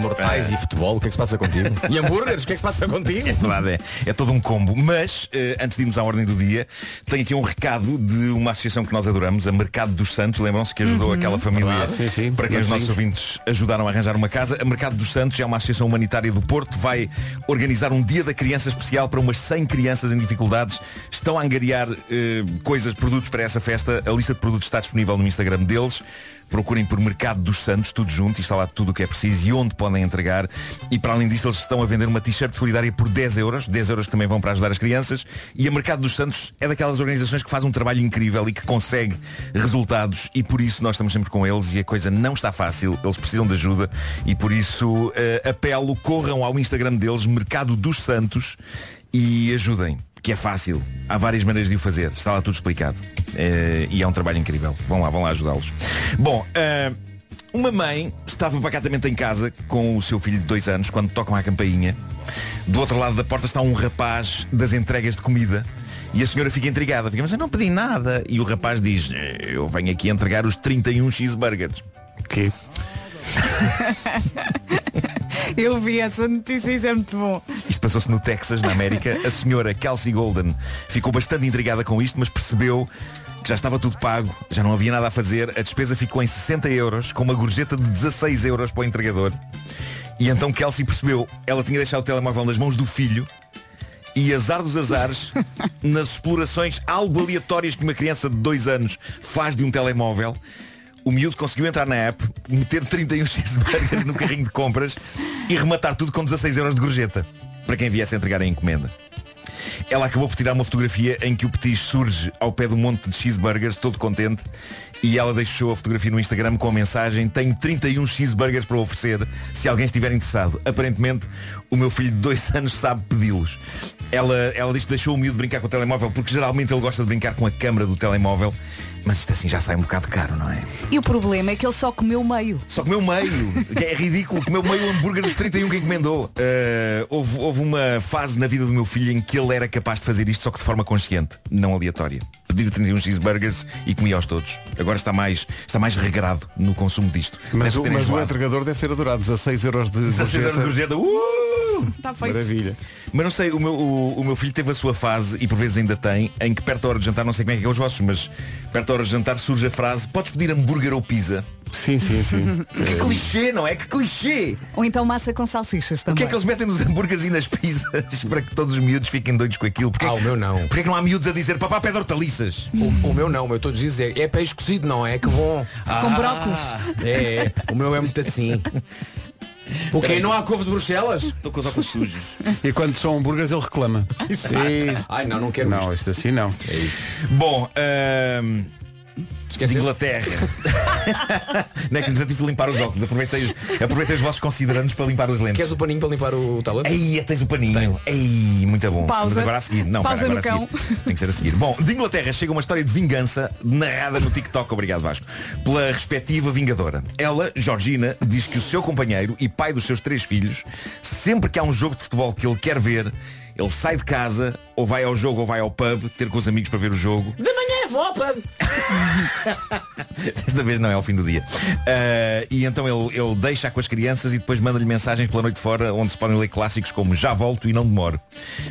Mortais e futebol, o que é que se passa contigo? E hambúrgueres, o que é que se passa contigo? É verdade, é, é todo um combo. Mas, eh, antes de irmos à ordem do dia, tenho aqui um recado de uma associação que nós adoramos, a Mercado dos Santos. Lembram-se que ajudou aquela família Verdade, sim, sim. para quem os Nossos nossos ouvintes ajudaram a arranjar uma casa. A Mercado dos Santos é uma associação humanitária do Porto. Vai organizar um dia da criança especial para umas 100 crianças em dificuldades. Estão a angariar eh, coisas, produtos para essa festa. A lista de produtos está disponível no Instagram deles. Procurem por Mercado dos Santos, tudo junto, e está lá tudo o que é preciso e onde podem entregar. E para além disto, eles estão a vender uma t-shirt solidária por 10 euros, 10 euros que também vão para ajudar as crianças. E a Mercado dos Santos é daquelas organizações que faz um trabalho incrível e que consegue resultados e por isso nós estamos sempre com eles e a coisa não está fácil, eles precisam de ajuda e por isso eh, apelo, corram ao Instagram deles, Mercado dos Santos, e ajudem, que é fácil. Há várias maneiras de o fazer, está lá tudo explicado. Eh, e é um trabalho incrível. Vão lá, vão lá ajudá-los. Bom, eh, uma mãe estava pacatamente em casa com o seu filho de dois anos quando tocam à campainha. Do outro lado da porta está um rapaz das entregas de comida. E a senhora fica intrigada, fica, mas eu não pedi nada. E o rapaz diz, "Eh, eu venho aqui entregar os 31 cheeseburgers. Que? Eu vi essa notícia, isso é muito bom. Isto passou-se no Texas, na América. A senhora Kelsey Golden ficou bastante intrigada com isto, mas percebeu que já estava tudo pago, já não havia nada a fazer. A despesa ficou em 60 euros, com uma gorjeta de 16 euros para o entregador. E então Kelsey percebeu, ela tinha deixado o telemóvel nas mãos do filho e azar dos azares, nas explorações algo aleatórias que uma criança de dois anos faz de um telemóvel, o miúdo conseguiu entrar na app, meter 31 cheeseburgers no carrinho de compras e rematar tudo com 16 euros de gorjeta para quem viesse a entregar a encomenda. Ela acabou por tirar uma fotografia em que o Petis surge ao pé do monte de cheeseburgers, todo contente, e ela deixou a fotografia no Instagram com a mensagem Tenho 31 cheeseburgers para oferecer se alguém estiver interessado. Aparentemente, o meu filho de dois anos sabe pedi-los. Ela, ela diz que deixou o miúdo brincar com o telemóvel porque geralmente ele gosta de brincar com a câmara do telemóvel, mas isto assim já sai um bocado caro, não é? E o problema é que ele só comeu meio. Só comeu meio, que é ridículo, comeu meio hambúrguer dos 31 que encomendou. Uh, houve, houve uma fase na vida do meu filho em que ele era capaz de fazer isto só que de forma consciente, não aleatória. Pedir 31 cheeseburgers e comia-os todos. Agora está mais, está mais regrado no consumo disto. Mas, o, mas o entregador deve ter adorado 16 euros de 16 euros de gorjeta. Uh! Está feito. Maravilha. Mas não sei, o meu, o, o meu filho teve a sua fase, e por vezes ainda tem, em que perto da hora de jantar, não sei como é que é os vossos, mas perto da hora de jantar surge a frase, podes pedir hambúrguer ou pizza? Sim, sim, sim. Que clichê, não é? Que clichê! Ou então massa com salsichas O também. que é que eles metem nos hambúrgueres e nas pizzas para que todos os miúdos fiquem doidos com aquilo? Porquê, Ah, o meu não. Porquê que não há miúdos a dizer papá pede hortaliças? O, o meu não, o meu todos dizem é peixe cozido, não é? Que bom. Com brócolis. É, é. o meu é muito assim. O quê? Não há couve de Bruxelas? Estou com os óculos sujos. E quando são hambúrgueres ele reclama. Sim. Ai não, não quero Não, isto. isto assim não. É isso. Bom, ahm, de Esqueceste? Inglaterra. não é que ainda tive de limpar os óculos. Aproveitei, aproveitei os vossos considerandos para limpar os lentes. Queres o paninho para limpar o talento? Aí tens o paninho. Ei, muito bom. Pausa. Mas agora a seguir. Não, Pausa para, no agora a seguir. Tem que ser a seguir. Bom, de Inglaterra chega uma história de vingança narrada no TikTok, obrigado Vasco, pela respectiva vingadora. Ela, Georgina, diz que o seu companheiro e pai dos seus três filhos, sempre que há um jogo de futebol que ele quer ver, ele sai de casa, ou vai ao jogo ou vai ao pub, ter com os amigos para ver o jogo. De manhã pá. Desta vez não é ao fim do dia. Ah, e então ele, ele deixa com as crianças e depois manda-lhe mensagens pela noite fora onde se podem ler clássicos como Já volto e não demoro.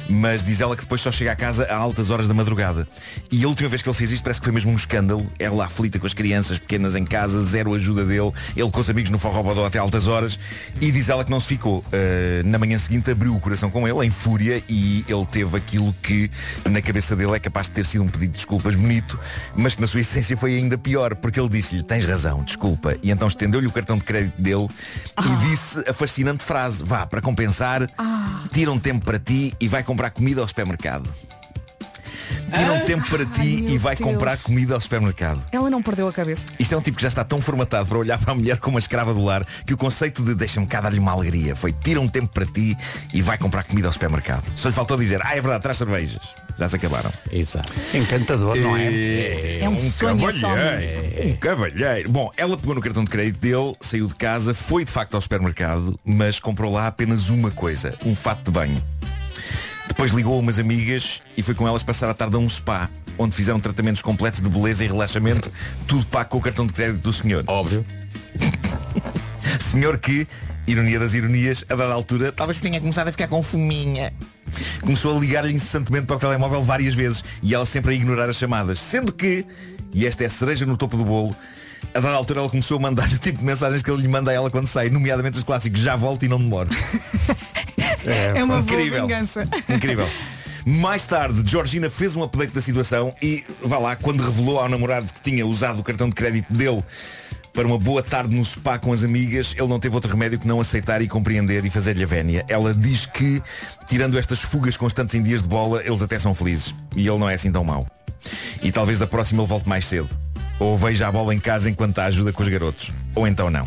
Mas diz ela que depois só chega a casa a altas horas da madrugada. E a última vez que ele fez isto parece que foi mesmo um escândalo. Ela aflita com as crianças pequenas em casa, zero ajuda dele, ele com os amigos no forrobodó até altas horas e diz ela que não se ficou. Ah, na manhã seguinte abriu o coração com ele em fúria e ele teve aquilo que na cabeça dele é capaz de ter sido um pedido de desculpas bonito, mas que na sua essência foi ainda pior, porque ele disse-lhe, tens razão, desculpa. E então estendeu-lhe o cartão de crédito dele e disse a fascinante frase, vá, para compensar, tira um tempo para ti e vai comprar comida ao supermercado. Tira um tempo para ti meu e vai Deus. comprar comida ao supermercado. Ela não perdeu a cabeça. Isto é um tipo que já está tão formatado para olhar para a mulher como uma escrava do lar que o conceito de deixa-me cá dar-lhe uma alegria foi tira um tempo para ti e vai comprar comida ao supermercado. Só lhe faltou dizer, ah é verdade, traz cervejas. Já se acabaram. Exato. Encantador, não é? É, É um sonho esse cavalheiro. Um cavalheiro. Bom, ela pegou no cartão de crédito dele, saiu de casa, foi de facto ao supermercado, mas comprou lá apenas uma coisa, um fato de banho. Depois ligou a umas amigas e foi com elas passar a tarde a um spa, onde fizeram tratamentos completos de beleza e relaxamento, tudo pago com o cartão de crédito do senhor. Óbvio. Senhor que, ironia das ironias, a dada altura, talvez tenha começado a ficar com fominha. Começou a ligar-lhe incessantemente para o telemóvel várias vezes e ela sempre a ignorar as chamadas. Sendo que, e esta é a cereja no topo do bolo, a dada altura ela começou a mandar-lhe o tipo de mensagens que ele lhe manda a ela quando sai, nomeadamente os clássicos já volto e não demoro. É, uma boa Incrível. vingança. Incrível. Mais tarde, Georgina fez um update da situação e, vá lá, quando revelou ao namorado que tinha usado o cartão de crédito dele para uma boa tarde no spa com as amigas, ele não teve outro remédio que não aceitar e compreender e fazer-lhe a vénia. Ela diz que, tirando estas fugas constantes em dias de bola, eles até são felizes. E ele não é assim tão mau. E talvez da próxima ele volte mais cedo. Ou veja a bola em casa enquanto a ajuda com os garotos. Ou então não.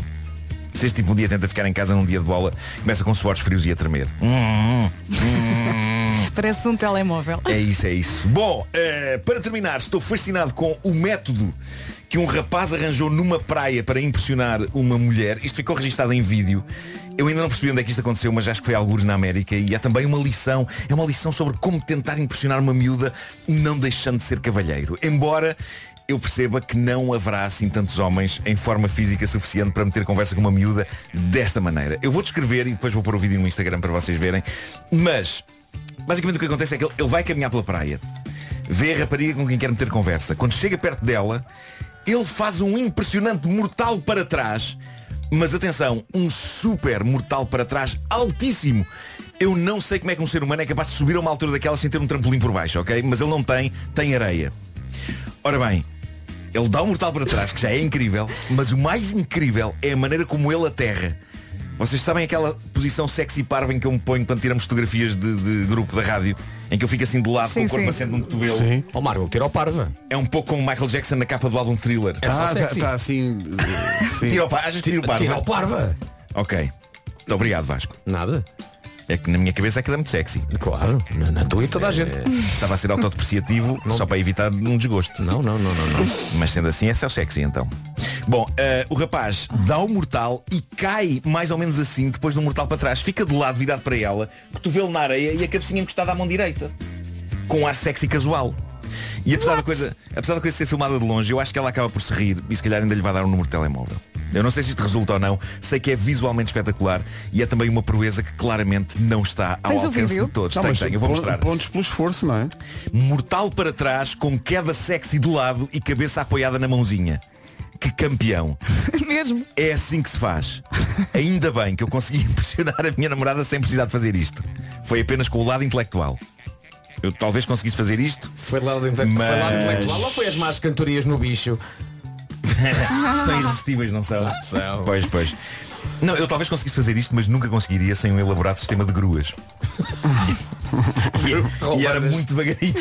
Se este tipo um dia tenta ficar em casa num dia de bola, começa com suores frios e a tremer. Parece um telemóvel. É isso, é isso. Bom, eh, para terminar, estou fascinado com o método que um rapaz arranjou numa praia para impressionar uma mulher. Isto ficou registado em vídeo. Eu ainda não percebi onde é que isto aconteceu, mas acho que foi alguns na América e há também uma lição. É uma lição sobre como tentar impressionar uma miúda não deixando de ser cavalheiro. Embora eu perceba que não haverá assim tantos homens em forma física suficiente para meter conversa com uma miúda desta maneira. Eu vou descrever e depois vou pôr o vídeo no Instagram para vocês verem. Mas Basicamente o que acontece é que ele, ele vai caminhar pela praia, vê a rapariga com quem quer meter conversa. Quando chega perto dela, ele faz um impressionante mortal para trás. Mas atenção, um super mortal para trás altíssimo. Eu não sei como é que um ser humano é capaz de subir a uma altura daquela sem ter um trampolim por baixo, ok? Mas ele não tem, tem areia. Ora bem, ele dá um mortal para trás, que já é incrível, mas o mais incrível é a maneira como ele aterra. Vocês sabem aquela posição sexy parva em que eu me ponho quando tiramos fotografias de, de grupo da rádio, em que eu fico assim de lado Sim, com o corpo assente no cotovelo? Sim. Ó Marco, tira o parva. É um pouco como o Michael Jackson na capa do álbum Thriller. É só Ah, está sexy. assim. sim. Tira o parva. Tira o parva? Tira o parva. Ok. Muito obrigado, Vasco. Nada. É que na minha cabeça aquilo é muito sexy. Claro. Na, na tua e toda a gente. Eh, Estava a ser autodepreciativo só para evitar um desgosto. Não, não, não, não, não. Mas sendo assim, esse é o sexy então. Bom, eh, o rapaz dá o mortal e cai mais ou menos assim, depois do mortal para trás. Fica de lado, virado para ela, cotovelo na areia e a cabecinha encostada à mão direita. Com um ar sexy casual. E apesar da, coisa, apesar da coisa ser filmada de longe, eu acho que ela acaba por se rir e se calhar ainda lhe vai dar um número de telemóvel. Eu não sei se isto resulta ou não, sei que é visualmente espetacular e é também uma proeza que claramente não está ao Tens alcance de todos. Não, Tenho, tenho, eu vou mostrar. Pontos pelo esforço, não é? Mortal para trás, com queda sexy de lado e cabeça apoiada na mãozinha. Que campeão. Mesmo. É assim que se faz. Ainda bem que eu consegui impressionar a minha namorada sem precisar de fazer isto. Foi apenas com o lado intelectual. Eu talvez conseguisse fazer isto. Foi lá do inte- Mas- foi lá do intelectual ou foi as más cantorias no bicho? São irresistíveis, não são? são. Pois, pois. Não, eu talvez conseguisse fazer isto, mas nunca conseguiria sem um elaborado sistema de gruas. e, e era muito devagarinho.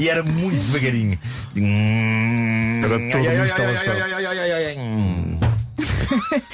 E era muito devagarinho. Era toda uma instalação.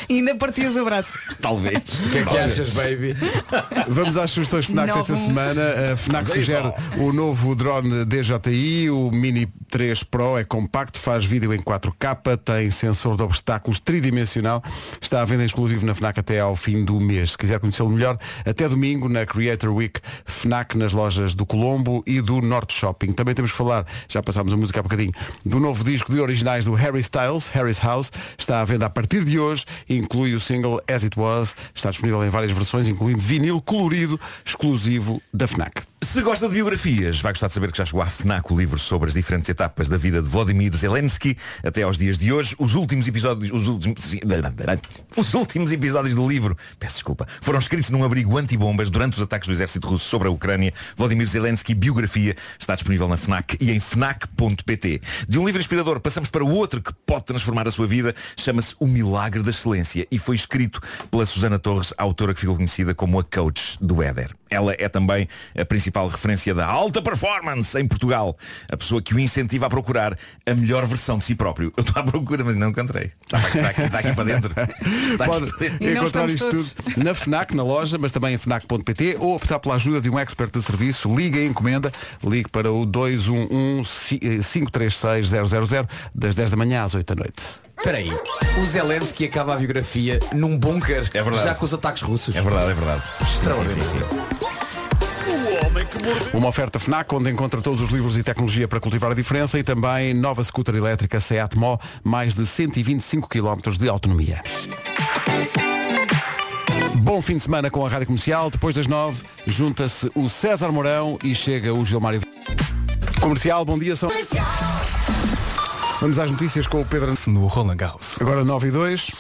E ainda partias o braço. Talvez. O que é que achas, baby? Vamos às sugestões FNAC desta semana. A FNAC a sugere o novo drone DJI, o Mini 3 Pro é compacto, faz vídeo em 4K, tem sensor de obstáculos tridimensional, está à venda exclusivo na FNAC até ao fim do mês. Se quiser conhecê-lo melhor, até domingo na Creator Week FNAC nas lojas do Colombo e do Norte Shopping. Também temos que falar, já passámos a música há bocadinho, do novo disco de originais do Harry Styles, Harry's House, está à venda a partir de hoje, inclui o single As It Was, está disponível em várias versões, incluindo vinil colorido exclusivo da FNAC. Se gosta de biografias, vai gostar de saber que já chegou à FNAC o livro sobre as diferentes etapas da vida de Vladimir Zelensky até aos dias de hoje. Os últimos episódios, os últimos, os últimos episódios do livro, peço desculpa, foram escritos num abrigo antibombas durante os ataques do exército russo sobre a Ucrânia. Vladimir Zelensky, biografia, está disponível na FNAC e em FNAC.pt. De um livro inspirador passamos para o outro que pode transformar a sua vida, chama-se O Milagre da Excelência e foi escrito pela Susana Torres, autora que ficou conhecida como a coach do Éder. Ela é também a principal referência da alta performance em Portugal. A pessoa que o incentiva a procurar a melhor versão de si próprio. Eu estou à procura, mas não encontrei. Está aqui, está aqui, está aqui para dentro. Está Pode para dentro. Encontrar isto todos. tudo na FNAC, na loja, mas também em FNAC.pt ou optar pela ajuda de um expert de serviço. Ligue e encomenda. Ligue para o 211-536-000 das 10 da manhã às 8 da noite. Espera aí, o Zelensky acaba a biografia num bunker, É verdade. já com os ataques russos. É verdade, é verdade. Extraordinário. Sim, sim, sim. Uma oferta FNAC, onde encontra todos os livros e tecnologia para cultivar a diferença e também nova scooter elétrica Seat Mó, mais de 125 km de autonomia. Bom fim de semana com a Rádio Comercial. Depois das nove, junta-se o César Mourão e chega o Gilmário. Comercial, bom dia. São... Vamos às notícias com o Pedro No Roland Garros. Agora 9 e 2.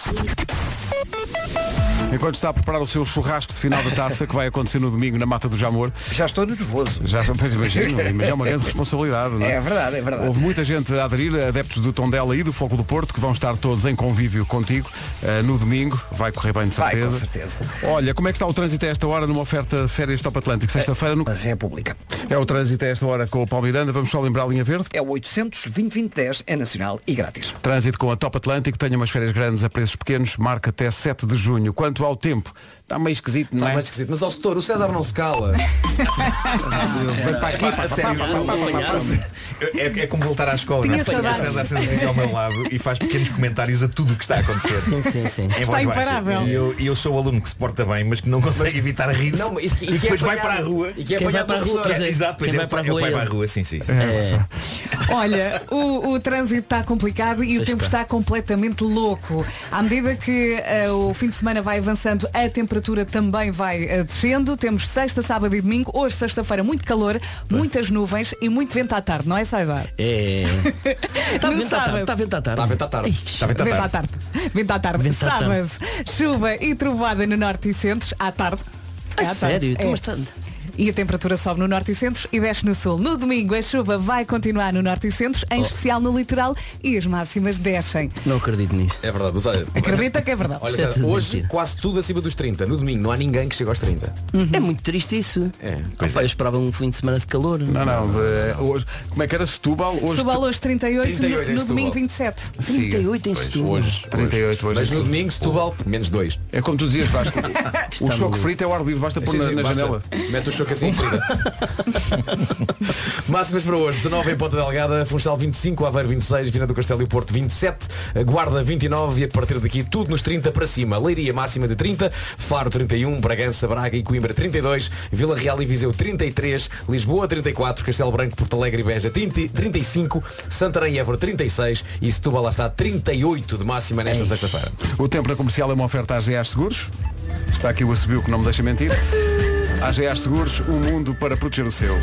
Enquanto está a preparar o seu churrasco de final da taça, que vai acontecer no domingo na Mata do Jamor, Já estou nervoso. já pois imagino, é uma grande responsabilidade, não é? É verdade, é verdade. Houve muita gente a aderir, adeptos do Tondela e do Foco do Porto, que vão estar todos em convívio contigo eh, no domingo. Vai correr bem de Vai, certeza. com certeza. Olha, como é que está o trânsito a esta hora numa oferta de férias Top Atlântico? Sexta-feira no... República. é o trânsito a esta hora com o Paulo Miranda. Vamos só lembrar a linha verde. É o 800 2010 é nacional e grátis. Trânsito com a Top Atlântico, tenha umas férias grandes a preços pequenos, marca até 7 de junho. Quanto ao tempo, está meio esquisito, não Está é? mais esquisito, mas ao setor, o César não se cala. Vem para aqui, Pá, a sério, é, é como voltar à escola, Tinha não é? O saudades. César assim ao meu lado e faz pequenos comentários a tudo o que está a acontecer. Sim, sim, sim. Em Está voz baixa. imparável. E eu, e eu sou o aluno que se porta bem, mas que não consegue evitar rir-se. Não, mas e, e, depois vai para a rua. E que é Quem vai para a pela rua, professora. quer dizer, Exato, pois quem é, vai para a eu rua vai é para a rua, sim, sim. É, Olha, o, o trânsito está complicado e o Pois tempo está. está. completamente louco. À medida que eh, o fim de semana vai avançando, a temperatura também vai eh, descendo. Temos sexta, sábado e domingo. Hoje, sexta-feira, muito calor, muitas nuvens e muito vento à tarde, não é, Saidar? é. Está No vento à tarde. Está vento à tarde. Está vento à tarde. Está vento à Vento à tarde. Vento à tarde. Vento à tarde. Sábado, chuva e trovada no norte e centros. À tarde. É à tarde. sério? É. está- E a temperatura sobe no norte e centros e desce no sul. No domingo a chuva vai continuar no norte e centros, Oh. em especial no litoral, e as máximas descem. Não acredito nisso. É verdade, mas olha, Acredita que é verdade. olha é tudo hoje mentira. quase tudo acima dos 30. No domingo não há ninguém que chegue aos 30. É muito triste isso. É. Pois Opa, é. Eu esperava um fim de semana de calor. Não, não. eh, hoje, como é que era Setúbal? Hoje Setúbal hoje 38, 38 em no, no Setúbal. domingo 27. 38 em setembro. Hoje. 38 hoje. Mas no domingo, Setúbal, menos 2. É como tu dizias, Vasco. o choque frito é o ar livre, basta pôr na, na janela. Mete o choque assim em frida. Máximas para hoje, 19 em Ponta Delgada, Funchal 25, Aveiro 26, Vina do Castelo e Porto 27, Guarda 29 e a partir daqui tudo nos 30 para cima. Leiria máxima de 30, Faro 31, Bragança, Braga e Coimbra 32, Vila Real e Viseu 33, Lisboa 34, Castelo Branco, Porto Alegre e Beja 30, 35, Santarém e Évora 36 e Setúbal lá está 38 de máxima nesta sexta-feira. O tempo na comercial é uma oferta à GA Seguros. Está aqui o Assobio que não me deixa mentir. A GA Seguros, o mundo para proteger o seu.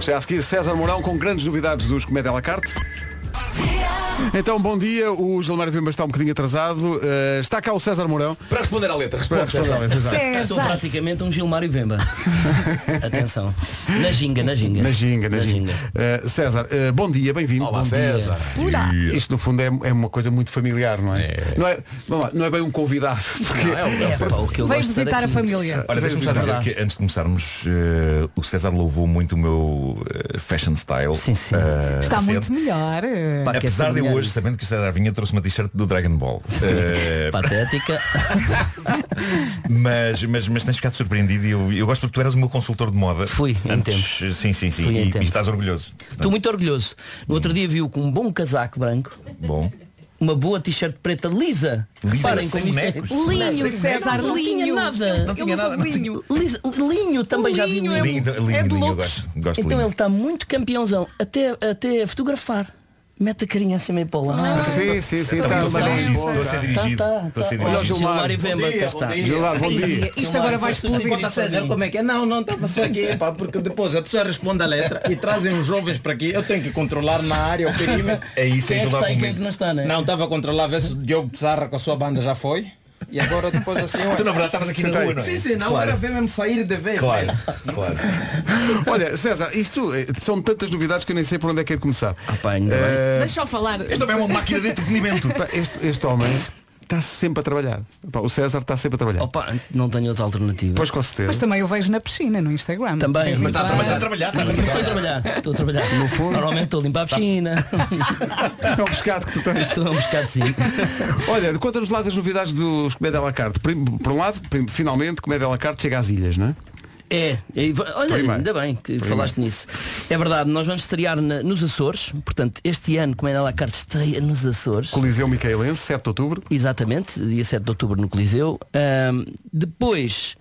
Já a seguir César Mourão com grandes novidades dos Comédia à la carte. Então, bom dia. O Gilmário Vimba está um bocadinho atrasado. Eh, está cá o César Mourão. Para responder à letra, Para responde. responder César. ao César. Sou praticamente um Gilmário Vemba. Atenção. Na ginga, na ginga. Na ginga, na ginga. Eh, César, eh, bom dia, bem-vindo. Olá, Bom dia. César. Isto no fundo é, é uma coisa muito familiar, não é? Não, é vamos lá, não é bem um convidado. Porque Não, é o- é o É, César. pá, o que eu ter visitar a família. Olha, deixa-me só É dizer que antes de começarmos, o César louvou muito o meu fashion style. Sim, sim. Está recente. muito melhor. Pá, que é Apesar de eu hoje sabendo que o César Vinha trouxe uma t-shirt do Dragon Ball. Eh, Patética. mas, mas, mas tens ficado surpreendido e eu, eu gosto porque tu eras o meu consultor de moda. Fui, em Antes, Sim, sim, sim. Fui E, e estás orgulhoso. Estou muito orgulhoso. No outro dia viu com um bom casaco branco. Bom. Uma boa t-shirt preta lisa. Lisa, Reparem sem como isto é. Linho, César. Não tinha linho. nada. Não tinha nada. não tinha- Linho. Lisa- linho também já vi Linho linho. é- lindo, é de loucos. gosto, gosto de Então lindo. ele está muito campeãozão. Até, até a fotografar. Mete a carinha assim meio para o lado. Sim, sim, sim. Tá, estou a ser tá, dirigido, tá. estou a ser dirigido. Tá, tá, Estou a ser tá. Olha o dirigido. Gilmar. E Vemba, cá está. Gilmar, bom dia. Isto agora vai explodir. Conta César, como é que é? Não, não estava só aqui, pá, porque depois a pessoa responde a letra e trazem os jovens para aqui. Eu tenho que controlar na área o perímetro. É isso, é é que está é que não está, né? Não, estava a controlar, ver se o Diogo Pizarra com a sua banda já foi. E agora depois assim. eu- Tu na verdade estavas aqui na rua, não é? Sim, sim, não, claro. era ver mesmo sair de vez. Claro, mesmo. claro. Olha, César, isto eh, são tantas novidades que eu nem sei por onde é que é de começar. Ah, pá, ainda bem. Eh, Deixa eu falar. Isto também é uma máquina de entretenimento. este, este homem está sempre a trabalhar. Pá, o César está sempre a trabalhar. Opa, não tenho outra alternativa. Pois com certeza. Mas também eu vejo na piscina, no Instagram. Também, mas está- a trabalhar, está a Estou a trabalhar. trabalhar, estou a trabalhar. No fundo. Normalmente estou a limpar a piscina. É um pescado que tu tens. Estou a um bocado sim. Olha, conta-nos lá das novidades dos Comédia à la carte. Por um lado, finalmente, Comédia à la carte chega às ilhas, não é? É, e olha, Primeiro. ainda bem que falaste nisso. É verdade, nós vamos estrear na- nos Açores, portanto, este ano, como é la carte, estreia nos Açores. Coliseu Micaelense, 7 de outubro. Exatamente, dia 7 de outubro no Coliseu. Ahm, depois,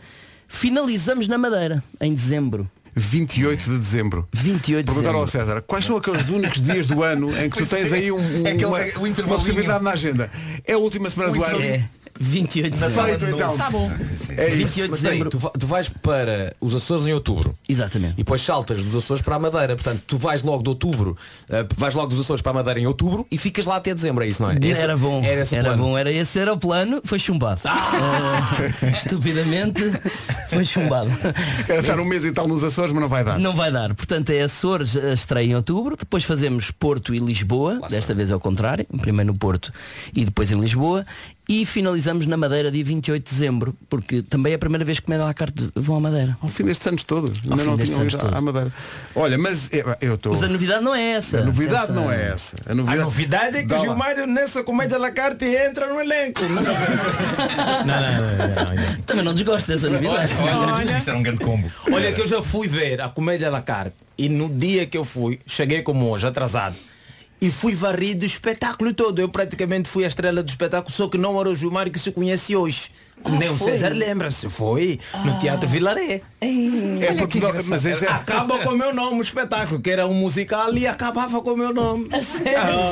finalizamos na Madeira, em dezembro. 28 de dezembro. 28 de Perguntaram ao. César, quais são aqueles únicos dias do ano em que tu tens aí um, um- É aquele- uma, o uma possibilidade na agenda? É a última semana do ano. É, 28 de dezembro. Feito então. Tá bom. É isso. 28 de Mas peraí, dezembro. tu, va- tu vais para os Açores em outubro. Exatamente. E depois saltas dos Açores para a Madeira. Portanto, tu vais logo de outubro, eh, vais logo dos Açores para a Madeira em outubro e ficas lá até dezembro, é isso, não é? Esse- era bom, Era esse o era plano. bom, era esse era o plano, foi chumbado. Eh, estupidamente foi chumbado. Era estar um mês e tal nos Açores, mas não vai dar. Não vai dar. Portanto, é Açores a estreia em outubro, depois fazemos Porto e Lisboa, desta vez ao contrário, primeiro no Porto e depois em Lisboa, e finalizamos na Madeira dia 28 de dezembro, porque também é a primeira vez que Comédia à carte vão à Madeira. Ao fim destes anos todos. Ainda fim não tinham ido à-. Madeira. Olha, mas é, eu estou. Mas a novidade não é essa. A novidade Essa- não é essa. A A novidade, novidade é que o. Gilmário nessa comédia la carte entra no elenco. Não, não, não, não, não. Também não desgosto dessa novidade. Olha, Isso era um grande combo. olha que eu já fui ver a comédia la carte e no dia que eu fui, cheguei como hoje, atrasado. E fui varrido o espetáculo todo. Eu praticamente fui a estrela do espetáculo, só que não era o Gilmário que se conhece hoje. Nem o César lembra-se. Foi no Teatro Vilaré. é porque não- mas esse é, Acaba com o meu nome o espetáculo, que era um musical e acabava com o meu nome.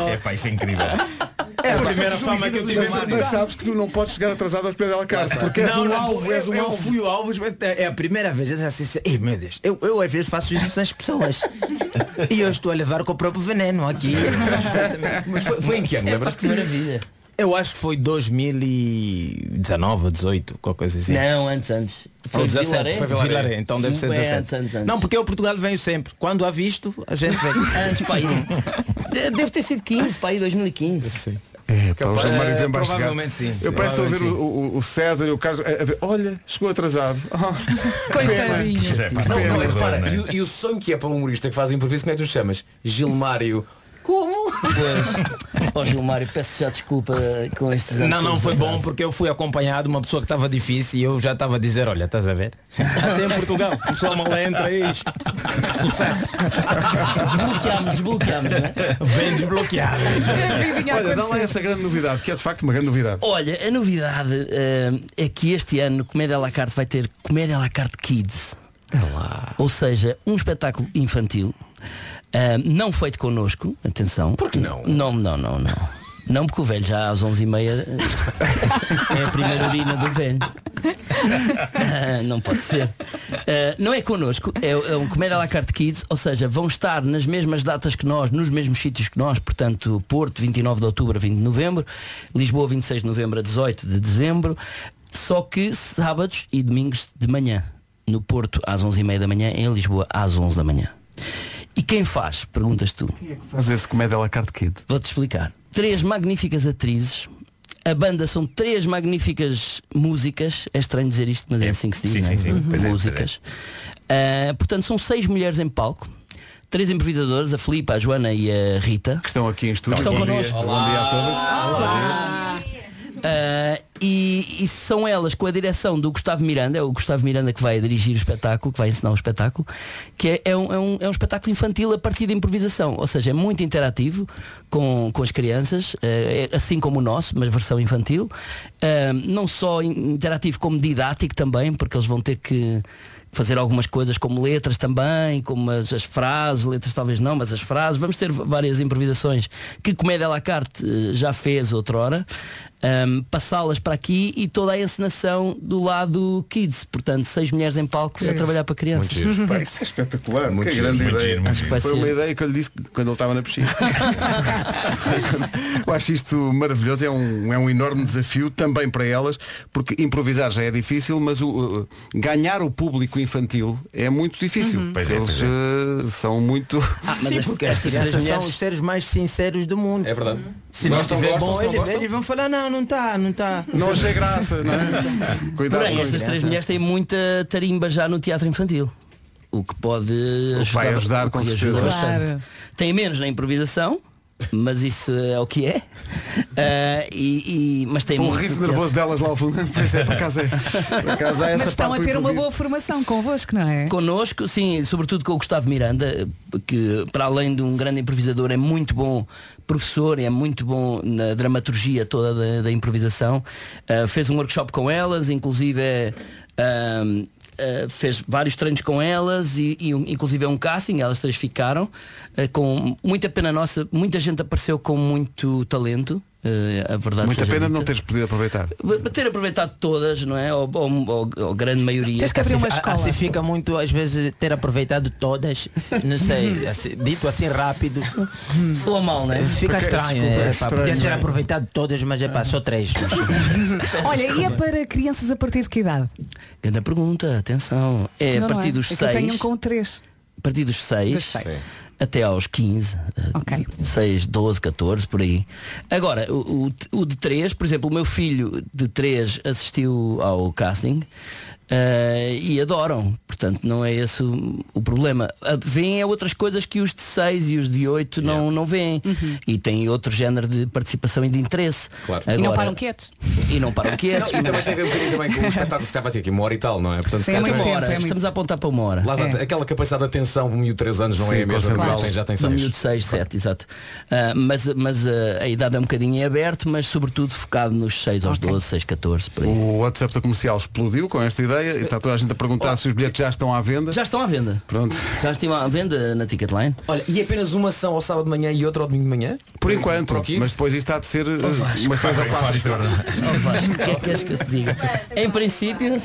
É pá, isso é incrível. É a primeira fama que eu tive em mas, sabes que tu não podes chegar atrasado aos pés dela carta, porque és Não, um não, alvo, és um eu, eu alvo. fui o alvo, mas é a primeira vez. Eu disse assim, meu Deus, eu, eu às vezes faço isso às pessoas. E eu estou a levar com o próprio veneno aqui. Mas foi, foi em que ano, É lembras-te? Eu acho que foi 2019 ou 18, qualquer coisa assim. Não, antes, antes. Foi 17, Vilaré? foi Vilaré, então deve ser Bem 17. antes, antes, antes. Não, porque eu Portugal venho sempre. Quando há visto, a gente vem. Antes. De- Deve ter sido 15, pá, aí 2015. É, pá, o Capaz- Gilmário É, Vemba a chegar. provavelmente sim, sim, Eu parece que estou a ver o, o- o César e o Carlos a, a ver, olha, chegou atrasado. Coitadinho. Mas é, pá, Não, é não, uma repara, dor, não é? e, o- e o sonho que é para um humorista que faz improviso, como é que tu chamas? Gilmário. Como? Pois. Ó Gilmário, peço já desculpa com estes anos. Não, não, foi bom porque eu fui acompanhado de uma pessoa que estava difícil e eu já estava a dizer, olha, estás a ver? Até em Portugal, o pessoal mal entra e isto. Sucesso. Desbloqueámos, desbloqueámos, não é? Bem desbloqueado. Olha, dá lá essa grande novidade, que é de facto uma grande novidade. Olha, a novidade eh, é que este ano Comédia à la carte vai ter Comédia à la carte Kids. Ou seja, um espetáculo infantil, eh, não feito connosco, atenção. Por que não? Não, não, não, não. Não porque o velho já às 11h30 é a primeira urina do velho. Ah, não pode ser. Ah, não é connosco, é, é um Comédia à la carte Kids, ou seja, vão estar nas mesmas datas que nós, nos mesmos sítios que nós, portanto, Porto, 29 de outubro a 20 de novembro, Lisboa, 26 de novembro a 18 de dezembro, só que sábados e domingos de manhã. No Porto às 11h30 da manhã, em Lisboa às 11 da manhã. E quem faz? Perguntas tu. Faz esse comédia à la carte kid. Vou-te explicar. Três magníficas atrizes. A banda são três magníficas músicas. É estranho dizer isto, mas é, É. assim que se diz. Sim, não é? sim, sim. É, pois é. músicas. Ah, portanto, são seis mulheres em palco. três improvisadores, a Filipe, a Joana e a Rita. Que estão aqui em estúdio. Estão Bom dia. connosco. Bom dia a todas. Ah, e, e são elas com a direção do Gustavo Miranda, é o Gustavo Miranda que vai dirigir o espetáculo, que vai ensinar o espetáculo, que é, é um, é, um, é um espetáculo infantil a partir de improvisação, ou seja, é muito interativo com, com as crianças, eh, é assim como o nosso, mas versão infantil. Ah, não só in- interativo como didático também, porque eles vão ter que fazer algumas coisas como letras também, como as, as frases, letras talvez não, mas as frases. Vamos ter várias improvisações que Comédia à la carte eh, já fez outrora. Ahm, passá-las para aqui e toda a encenação do lado kids, portanto, seis mulheres em palco a trabalhar para crianças. Pá, isso é espetacular. Muito que giro, grande muito ideia. giro, muito Acho que vai Foi ser. uma ideia que eu lhe disse quando ele estava na piscina. eu acho isto maravilhoso, é um, é um enorme desafio também para elas, porque improvisar já é difícil, mas o, uh, ganhar o público infantil é muito difícil. Pois é, Eles pois uh, são muito. Ah, mas Sim, porque as estas três crianças são mulheres os seres mais sinceros do mundo. É verdade. Se não Gostam, estiver bom, não eles, eles vão falar, não, não está, não está. Não achei graça, não é? Cuidado Porém, estas três mulheres têm muita tarimba já no teatro infantil. O que pode ajudar, vai ajudar, o com ajuda certeza. bastante. Claro. Tem menos na improvisação, mas isso é o que é. Ah, e, e- mas tem Um muito riso nervoso delas lá ao fundo. Pois é, por acaso é. Por acaso essa Mas estão a ter uma boa formação convosco, não é? Connosco, sim, sobretudo com o Gustavo Miranda, que para além de um grande improvisador é muito bom professor, é muito bom na dramaturgia toda da, da improvisação. Ah, fez um workshop com elas, inclusive é, ah, fez vários treinos com elas e, e inclusive é um casting, elas três ficaram ah, com muita pena nossa, muita gente apareceu com muito talento. Ah, a verdade Muita pena dita. não teres podido aproveitar. ter aproveitado todas, não é? Ou, ou- ou- ou grande maioria. Tens que abrir uma Assim- escola. Assim fica muito, às vezes, ter aproveitado todas, não sei, assim, dito assim rápido. Soa mal, não é? Fica Porque, estranho, desculpa, é é, pá, estranho. podia ter aproveitado todas, mas é pá, só três. Olha, e é para crianças a partir de que idade? Grande pergunta, atenção. É Não, a não partir é? dos É que eu 6. tenho um com três. A partir dos 6 Dos seis. Até aos 15. eh, Ok. 6, 12, 14, por aí. Agora, o, o- o de 3, por exemplo, o meu filho de 3 assistiu ao casting. Eh, e adoram, portanto não é esse o, o problema. Vêem é outras coisas que os de 6 e os de 8 não, não veem. E têm outro género de participação e de interesse. Claro. E não Agora- param quietos. E não param quietos. Não, e também tem a ver um bocadinho também com o espetáculo que vai ter aqui uma hora e tal, não é? Portanto, se Sim, é uma tempo, hora. é muito- Estamos a apontar para uma hora. Lá É. aquela capacidade de atenção de um miúdo de 3 anos não Sim, é a mesma que alguém já tem No 6. miúdo 6, 7, exato. Ah, mas mas ah, a idade é um bocadinho em aberto, mas sobretudo focado nos 6 aos 12, 6, 14, por aí. O WhatsApp da comercial explodiu com esta ideia e está toda a gente a perguntar se os bilhetes já estão à venda. Já estão à venda. Pronto. Já estão à venda na Ticketline. Olha, e apenas uma são ao sábado de manhã e outra ao domingo de manhã? Por enquanto, mas depois isto está de ser uh, umas três ou quatro. Oh, Vasco, o que é que queres que eu te diga? Em princípio.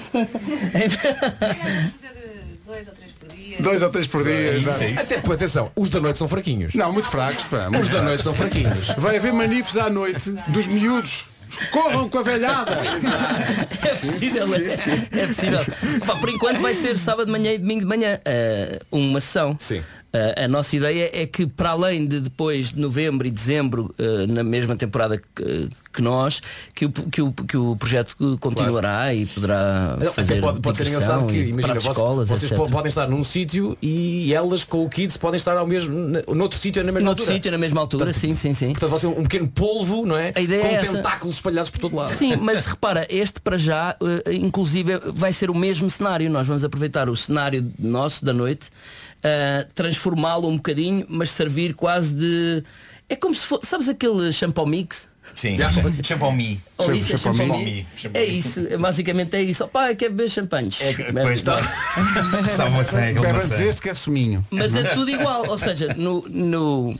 Dois ou três por dia. Dois ou três por dia. exato. é. Até, pô, atenção, os da noite são fraquinhos. Não, muito fracos, pá. muito Os da noite são fraquinhos. Vai haver manifes à noite dos miúdos. Corram com a velhada! É possível, é, é possível. Opa, por enquanto vai ser sábado de manhã e domingo de manhã. ah, uma ação. Sim. Ah, a nossa ideia é que para além de depois de novembro e dezembro, ah, na mesma temporada que, que nós, que o, que, o, que o projeto continuará e poderá Não, fazer pode, pode ser engraçado que, imagina, vocês, escolas, vocês etc. po- podem estar num sítio e elas com o Kids podem estar ao mesmo, noutro sítio na mesma Noutro altura. sítio, na mesma altura, sim, sim, sim. Portanto, vai ser um pequeno polvo, não é? A ideia com é essa. tentáculos espalhados por todo lado. Sim, mas repara, este para já, eh, inclusive, vai ser o mesmo cenário. Nós vamos aproveitar o cenário nosso da noite, eh, transformá-lo um bocadinho, mas servir quase de. É como se fosse. Sabes aquele shampoo mix? Sim, shampoo me. Ou isso é? Shampoo É isso, é basicamente é isso. Opá, quer beber champanhe. Pois está. Sabe dizer-se que é suminho. Mas é tudo igual, ou seja, no, no,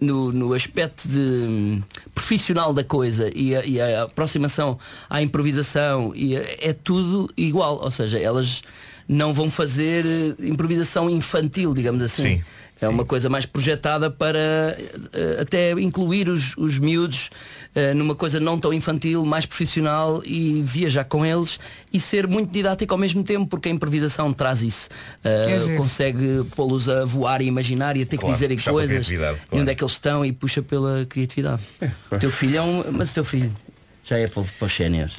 no, no aspecto de hum, profissional da coisa e a, e a aproximação à improvisação e a- é tudo igual, ou seja, elas não vão fazer eh, improvisação infantil, digamos assim. Sim, É uma coisa mais projetada para eh, até incluir os, os miúdos eh, numa coisa não tão infantil, mais profissional e viajar com eles e ser muito didático ao mesmo tempo, porque a improvisação traz isso. Eh, É consegue pô-los a voar e imaginar e a ter Claro, que dizerem coisas criatividade, e claro. onde é que eles estão e puxa pela criatividade. o teu filho é um. Mas o teu filho já é para, para os séniores.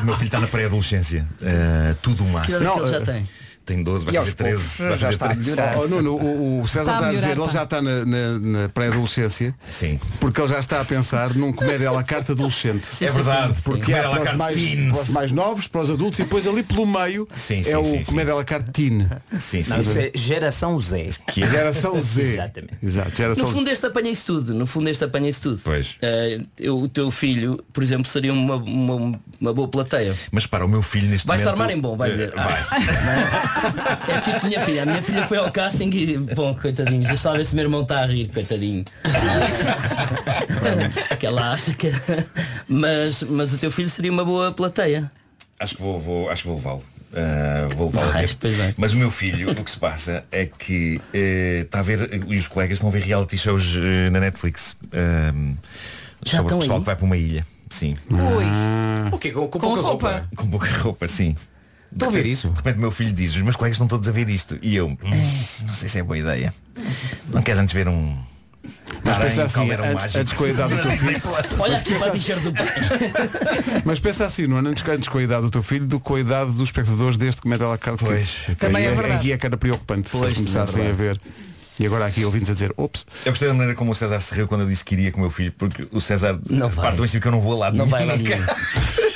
O meu filho está na pré-adolescência. Eh, tudo o Que máximo. Não, ele já tem? Tem 12, vai E fazer 13. poucos vai já fazer está a 13. melhorar. Oh, Nuno, o, o César Está a está a, melhorar, dizer, ele já está na, na- na pré-adolescência, Sim. porque ele já está a pensar num comédia à la carte adolescente. É verdade. Porque há à la para os, mais, para os mais novos, para os adultos e depois ali pelo meio Sim, sim, é o sim, sim. comédia à la carte teen. Sim, sim. Não, isso é geração Z. Que é- Geração Z. Exatamente. Exato, No geração fundo este apanha-se tudo, no fundo este apanha-se tudo. Pois. Eh, eu- o teu filho, por exemplo, seria uma, uma, uma boa plateia. Mas para o meu filho neste Vai-se momento. armar em bom, vai eh, dizer. Vai. É tipo minha filha. A minha filha foi ao casting e, bom, coitadinho, já sabe se meu irmão está a rir, coitadinho. que ela acha que. Mas, mas o teu filho seria uma boa plateia. Acho que vou, vou- acho que vou levá-lo. Ah, vou levá-lo Vais, vai. Mas o meu filho, o que se passa é que eh, está a ver, e os colegas estão a ver reality shows eh, na Netflix ah, Já sobre o pessoal aí? que vai para uma ilha. Sim. Ui. O quê? Com, com Com pouca roupa. roupa? Com pouca roupa, sim. Estão a ver isso? De repente o meu filho diz, os meus colegas estão todos a ver isto. E eu, "Hum, não sei se é boa ideia. Não queres antes ver um. Mas pensa assim, antes, antes com a idade do teu filho. Olha aqui para a t-shirt do pai. Mas pensa assim, não é antes, antes com a idade do teu filho do que com a idade dos espectadores deste comédia à la carte. Pois. Também é verdade. Aqui é que era preocupante se Pois, eles começassem também a é ver. E agora aqui ouvindo a dizer, ops, Eu gostei da maneira como o César se riu quando eu disse que iria com o meu filho, porque o César Não parte do princípio que eu não vou lá Não vai lá.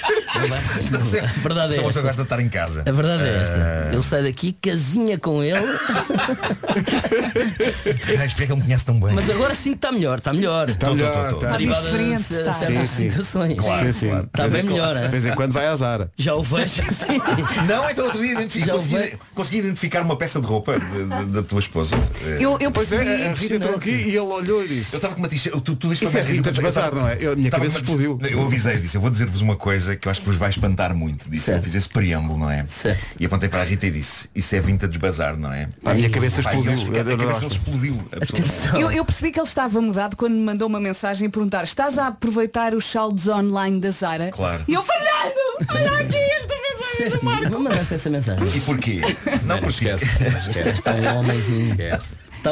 Não vai- A verdade é Só esta. gosta de estar em casa. A verdade é esta. Ah. Ele sai daqui, casinha com ele, Ai, espero que ele me conhece tão bem. mas agora sim que está melhor, está melhor. está melhor. tá. Está diferente, está. certas Sim, sim. situações. Sim, sim. Está De vez bem em melhor, hein? De vez em quando vai à Zara. Já o vejo. Não, então outro dia consegui, identificar uma peça de roupa da tua esposa. Eh, Eu, eu percebi. é, a Rita entrou aqui e ele olhou e disse. Eu estava com uma t-shirt. Tu, tu disse é Rita de Bazar, não é? Eu- a minha cabeça explodiu. Eu avisei, disse, eu vou dizer-vos uma coisa que eu acho que vos vai espantar muito. Disse, eu Certo. fiz esse preâmbulo, não é? Certo. E apontei para a Rita e disse, isso é vintage bazar, não é? A minha cabeça e explodiu. eles- A, Eu- eu cabeça explodiu. Eu, eu percebi que ele estava mudado quando me mandou uma mensagem a perguntar estás a aproveitar os saldos online da Zara? Claro. E eu falhando! Olha aqui esta mensagem do Marco! não mandaste essa mensagem. E porquê? Não, porque Está um homenzinho. Está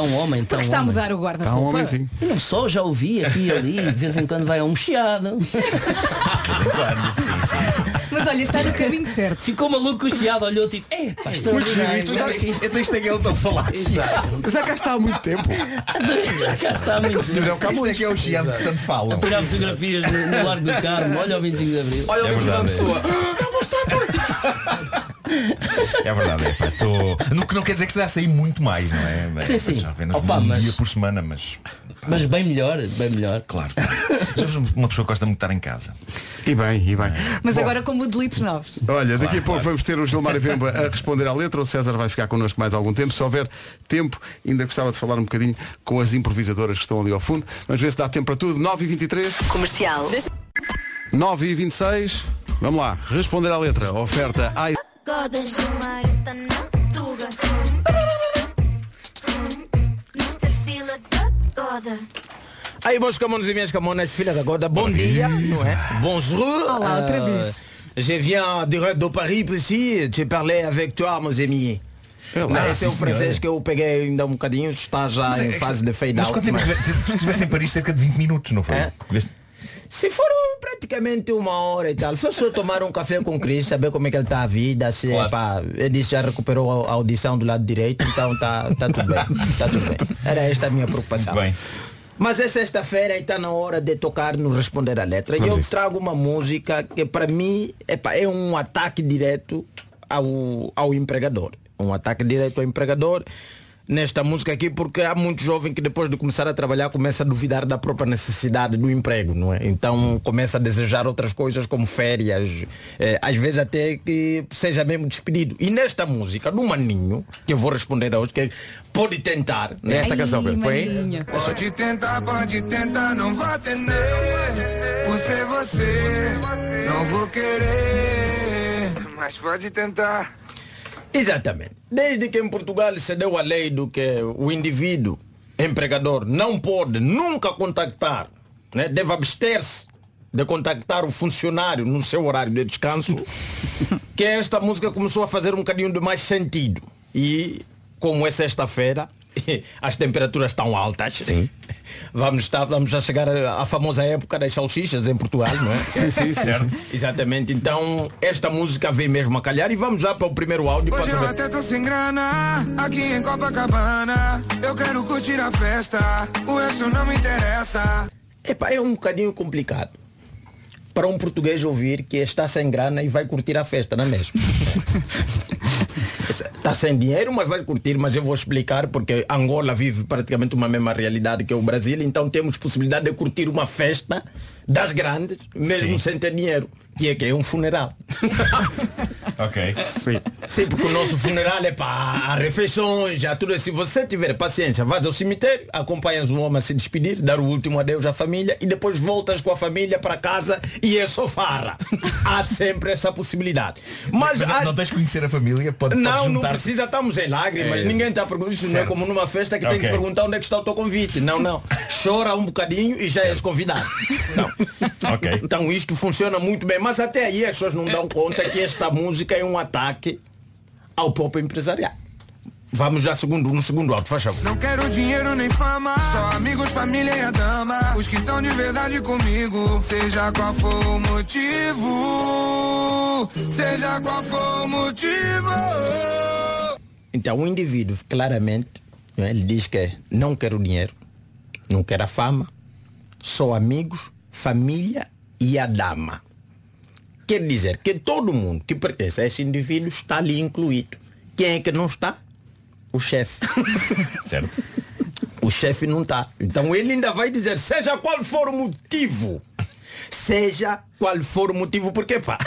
um homem, está um Porque está a homem. mudar o Está um guarda-roupa. homem sim. Eu não só, já ouvi aqui e ali, de vez em quando vai a um chiado. de vez em quando. Sim, sim, sim. Mas olha, está no caminho certo. Ficou maluco o chiado, olhou tipo, é pá, extraordinário. Isto, isto, isto, então isto é que é o teu falar. Já cá está há muito tempo. Já cá está muito. Isto é que é o chiado que tanto falam. Pegar fotografias no, no Largo do Carmo, olha o 25 de Abril. Olha É ali uma verdade. pessoa. É verdade, é pá, tô... no que não quer dizer que esteja a sair muito mais, não é? É, Sim, sim. Apenas Opa, um mas- dia por semana, mas Mas bem melhor, bem melhor. claro. Uma pessoa que gosta muito de estar em casa. E bem, e bem. Mas Bom, agora como delitos novos. Olha, daqui a pouco vamos ter o Gilmar e Vemba a responder à letra. O César vai ficar connosco mais algum tempo. Se houver tempo, ainda gostava de falar um bocadinho com as improvisadoras que estão ali ao fundo. Vamos ver se dá tempo para tudo. 9h23, Comercial. 9h26. Vamos lá, responder à letra. Oferta ai. Godas de Marta na Tuga. Mr. Fila da Goda. Aí, meus camones e minhas camonas, filha da Goda, bom dia, não é? Bonjour. Olá, outra vez. Je viens direct de Paris, ici. Je parlais avec toi, meus amis. Não, esse é o francês que eu peguei ainda um bocadinho, está já em fase de fade Mas out. quanto tempo mas- estiveste- tu estiveste em Paris cerca de 20 minutos, não foi? É. Se foram praticamente uma hora e tal, foi só tomar um café com o Cris, saber como é que ele está a vida, se Claro. pá, ele disse que já recuperou a audição do lado direito, então tá, tá tudo bem. Tá tudo bem. Era esta a minha preocupação. Bem. Mas é sexta-feira e está na hora de tocar no Responder a Letra. E eu trago uma música que para mim epá, é um ataque direto ao, ao empregador. Um ataque direto ao empregador nesta música aqui porque há muito jovem que depois de começar a trabalhar começa a duvidar da própria necessidade do emprego, não é? Então começa a desejar outras coisas como férias, eh, às vezes até que seja mesmo despedido. E nesta música do Maninho, que eu vou responder hoje, que pode tentar, né? Esta canção, Pedro. Põe. Pode tentar, pode tentar, não vou atender. Por ser você, não vou querer. Mas pode tentar. Exatamente. Desde que em Portugal se deu a lei do que o indivíduo empregador não pode nunca contactar, né, deve abster-se de contactar o funcionário no seu horário de descanso, que esta música começou a fazer um bocadinho de mais sentido. E como é sexta-feira, as temperaturas estão altas. Sim. Vamos, estar, vamos a chegar à famosa época das salsichas em Portugal, não é? Sim, sim, sim, Certo? sim. Exatamente. Então, esta música vem mesmo a calhar e vamos já para o primeiro áudio Hoje eu saber. até tô sem grana, aqui em Copacabana. Eu quero curtir a festa, o resto não me interessa. Epá, é um bocadinho complicado para um português ouvir que está sem grana e vai curtir a festa, não é mesmo? Está sem dinheiro, mas vai curtir, mas eu vou explicar porque Angola vive praticamente uma mesma realidade que o Brasil, então temos possibilidade de curtir uma festa das grandes, mesmo sem ter dinheiro, que é que é um funeral. Ok. Sim. Sim, porque o nosso funeral é para refeições, já tudo. Se você tiver paciência, vais ao cemitério, acompanhas um homem a se despedir, dar o último adeus à família e depois voltas com a família para casa e é só farra. Há sempre essa possibilidade. Mas, Mas não, há- não tens de conhecer a família? Pode, não, não precisa, estamos em lágrimas. É. Ninguém está perguntando. Isso não é Certo. como numa festa que tem Ok. que perguntar onde é que está o teu convite. Não, não. Chora um bocadinho e já és convidado. Não. Ok. Então isto funciona muito bem. Mas até aí as pessoas não dão conta que esta música é um ataque ao próprio empresariado. Vamos já segundo, no segundo alto, faz favor. Não quero dinheiro nem fama, só amigos, família e a dama. Os que estão de verdade comigo, seja qual for o motivo, seja qual for o motivo. Então o indivíduo claramente não é, ele diz que não quer o dinheiro, não quer a fama, só amigos, família e a dama. Quer dizer que todo mundo que pertence a esse indivíduo está ali incluído. Quem é que não está? O chefe. Certo. O chefe não está. Então ele ainda vai dizer, seja qual for o motivo. Seja qual for o motivo, porque pá,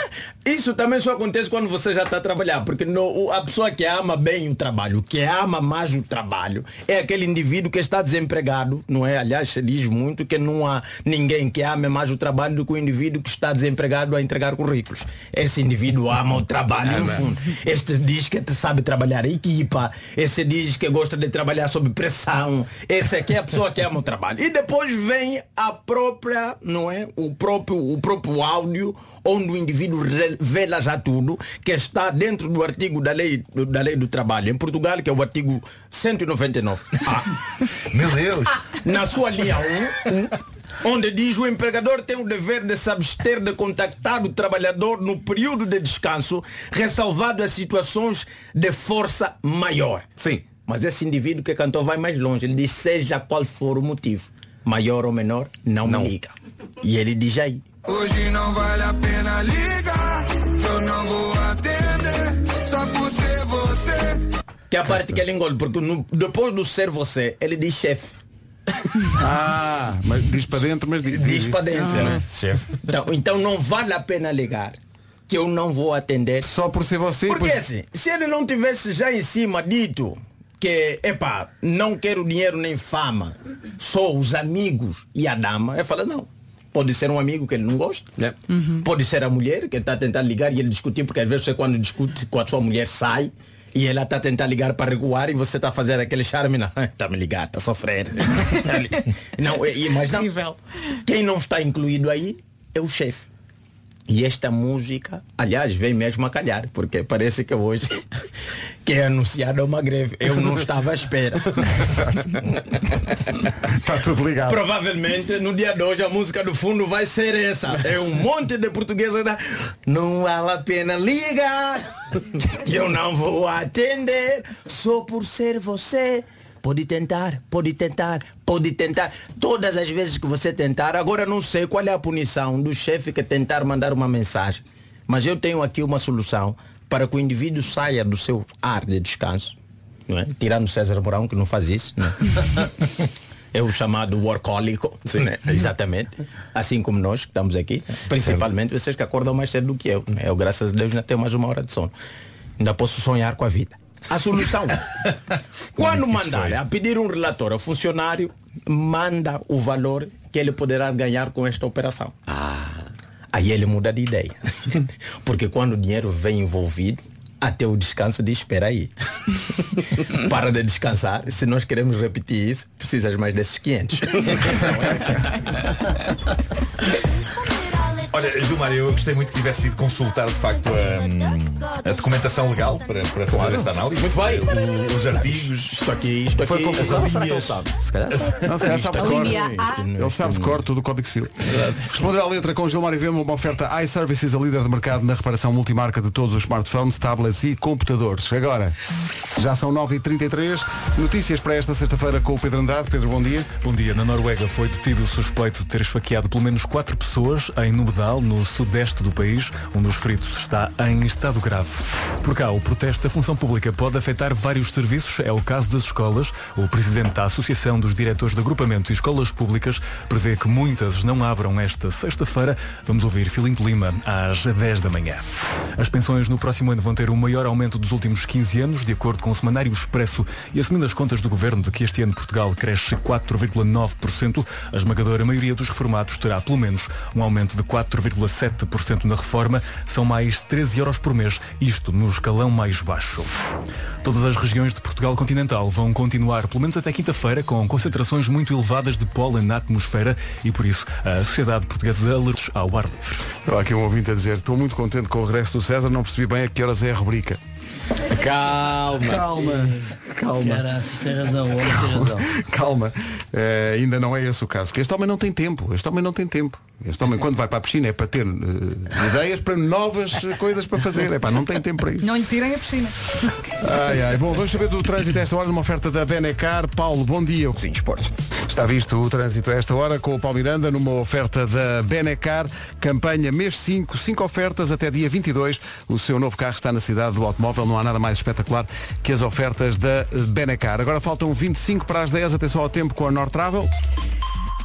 isso também só acontece quando você já está a trabalhar, porque no, a pessoa que ama bem o trabalho, que ama mais o trabalho, é aquele indivíduo que está desempregado, não é? Aliás, se diz muito que não há ninguém que ame mais o trabalho do que o indivíduo que está desempregado a entregar currículos. Esse indivíduo ama o trabalho, no fundo. Este diz que sabe trabalhar em equipa, esse diz que gosta de trabalhar sob pressão, esse aqui é a pessoa que ama o trabalho. E depois vem a própria, não é? O próprio, o próprio áudio, onde o indivíduo revela já tudo, que está dentro do artigo da lei, da lei do trabalho, em Portugal, que é o artigo 199. Ah, Meu Deus. na sua linha 1, onde diz o empregador tem o dever de se abster de contactar o trabalhador no período de descanso, ressalvado as situações de força maior. Sim. Mas esse indivíduo que cantou vai mais longe. Ele diz, seja qual for o motivo, maior ou menor, não, me liga. E ele diz aí. Hoje não vale a pena ligar, eu não vou atender, só por ser você. Que é a parte que ele engole, porque no- depois do ser você, ele diz chefe. Ah, mas diz para dentro, mas diz. Diz para dentro. né? Chefe. Então, então não vale a pena ligar, que eu não vou atender. Só por ser você. Porque pois- assim, se ele não tivesse já em cima dito que, epá, não quero dinheiro nem fama, só os amigos e a dama, eu falo, não. Pode ser um amigo que ele não gosta. É. Pode ser a mulher que está a tentar ligar e ele discutir, porque às vezes você quando discute com a sua mulher sai e ela está a tentar ligar para recuar e você está a fazer aquele charme, não, está a me ligar, está a sofrer. não, e, mas não. Quem não está incluído aí é o chefe. E esta música, aliás, vem mesmo a calhar, porque parece que hoje que é anunciada uma greve. Eu não estava à espera. Está tudo ligado. Provavelmente no dia de hoje a música do fundo vai ser essa. É um monte de portuguesa da Não vale a pena ligar Que eu não vou atender Só por ser você Pode tentar, pode tentar, pode tentar Todas as vezes que você tentar Agora não sei qual é a punição do chefe que tentar mandar uma mensagem Mas eu tenho aqui uma solução Para que o indivíduo saia do seu ar de descanso não é? Tirando César Mourão que não faz isso não é? É o chamado workólico, né? exatamente. Assim como nós que estamos aqui. Principalmente vocês que acordam mais cedo do que eu. né? Eu, graças a Deus, ainda tenho mais uma hora de sono. Ainda posso sonhar com a vida. A solução. Quando mandar a pedir um relatório ao funcionário, manda o valor que ele poderá ganhar com esta operação. Aí ele muda de ideia. Porque quando o dinheiro vem envolvido, até o descanso diz, espera aí. Para de descansar. Se nós queremos repetir isso, precisas mais desses 500. Olha, Gilmar, eu gostei muito que tivesse sido consultar de facto a, a documentação legal para, para fazer esta análise. Muito bem. O- os artigos. Isto aqui, isto Foi aqui. consultado, as será que ele sabe? Se calhar sabe. Não, se calhar sabe de cor. Ele sabe de cor todo o Código Civil. Responder à letra com Gilmar e Vemo, uma oferta iServices, a líder de mercado na reparação multimarca de todos os smartphones, tablets e computadores. Agora, já são 9h33. Notícias para esta sexta-feira com o Pedro Andrade. Pedro, bom dia. Bom dia. Na Noruega foi detido o suspeito de ter esfaqueado pelo menos quatro pessoas em No sudeste do país. Um dos feridos está em estado grave. Por cá, o protesto da função pública pode afetar vários serviços. É o caso das escolas. O presidente da Associação dos Diretores de Agrupamentos e Escolas Públicas prevê que muitas não abram esta sexta-feira. Vamos ouvir Filipe Lima às 10 da manhã. As pensões no próximo ano vão ter o maior aumento dos últimos 15 anos, de acordo com o Semanário Expresso e assumindo as contas do governo de que este ano Portugal cresce 4,9%, a esmagadora maioria dos reformados terá pelo menos um aumento de 4,7% na reforma, são mais 13 euros por mês, isto no escalão mais baixo. Todas as regiões de Portugal continental vão continuar, pelo menos até quinta-feira, com concentrações muito elevadas de pólen na atmosfera e por isso a Sociedade Portuguesa de Alertos ao ar livre. Há aqui um ouvinte a dizer, estou muito contente com o regresso do César, não percebi bem a que horas é a rubrica. Calma. Calma, calma. Caraças, tem razão, o homem tem razão. Calma, Eh, ainda não é esse o caso. Porque este homem não tem tempo. Este homem não tem tempo. Este homem, quando vai para a piscina, é para ter eh, ideias para novas eh, coisas para fazer. É pá, não tem tempo para isso. Não lhe tirem a piscina. Ai, ai. Bom, vamos saber do trânsito a esta hora numa oferta da Benecar. Paulo, bom dia. Sim, esportes. Está visto o trânsito a esta hora com o Paulo Miranda numa oferta da Benecar. Campanha mês 5, 5 ofertas até dia 22. O seu novo carro está na cidade do automóvel. Não há nada mais espetacular que as ofertas da Benecar. Agora faltam 25 para as 10. Atenção ao tempo com a North Travel.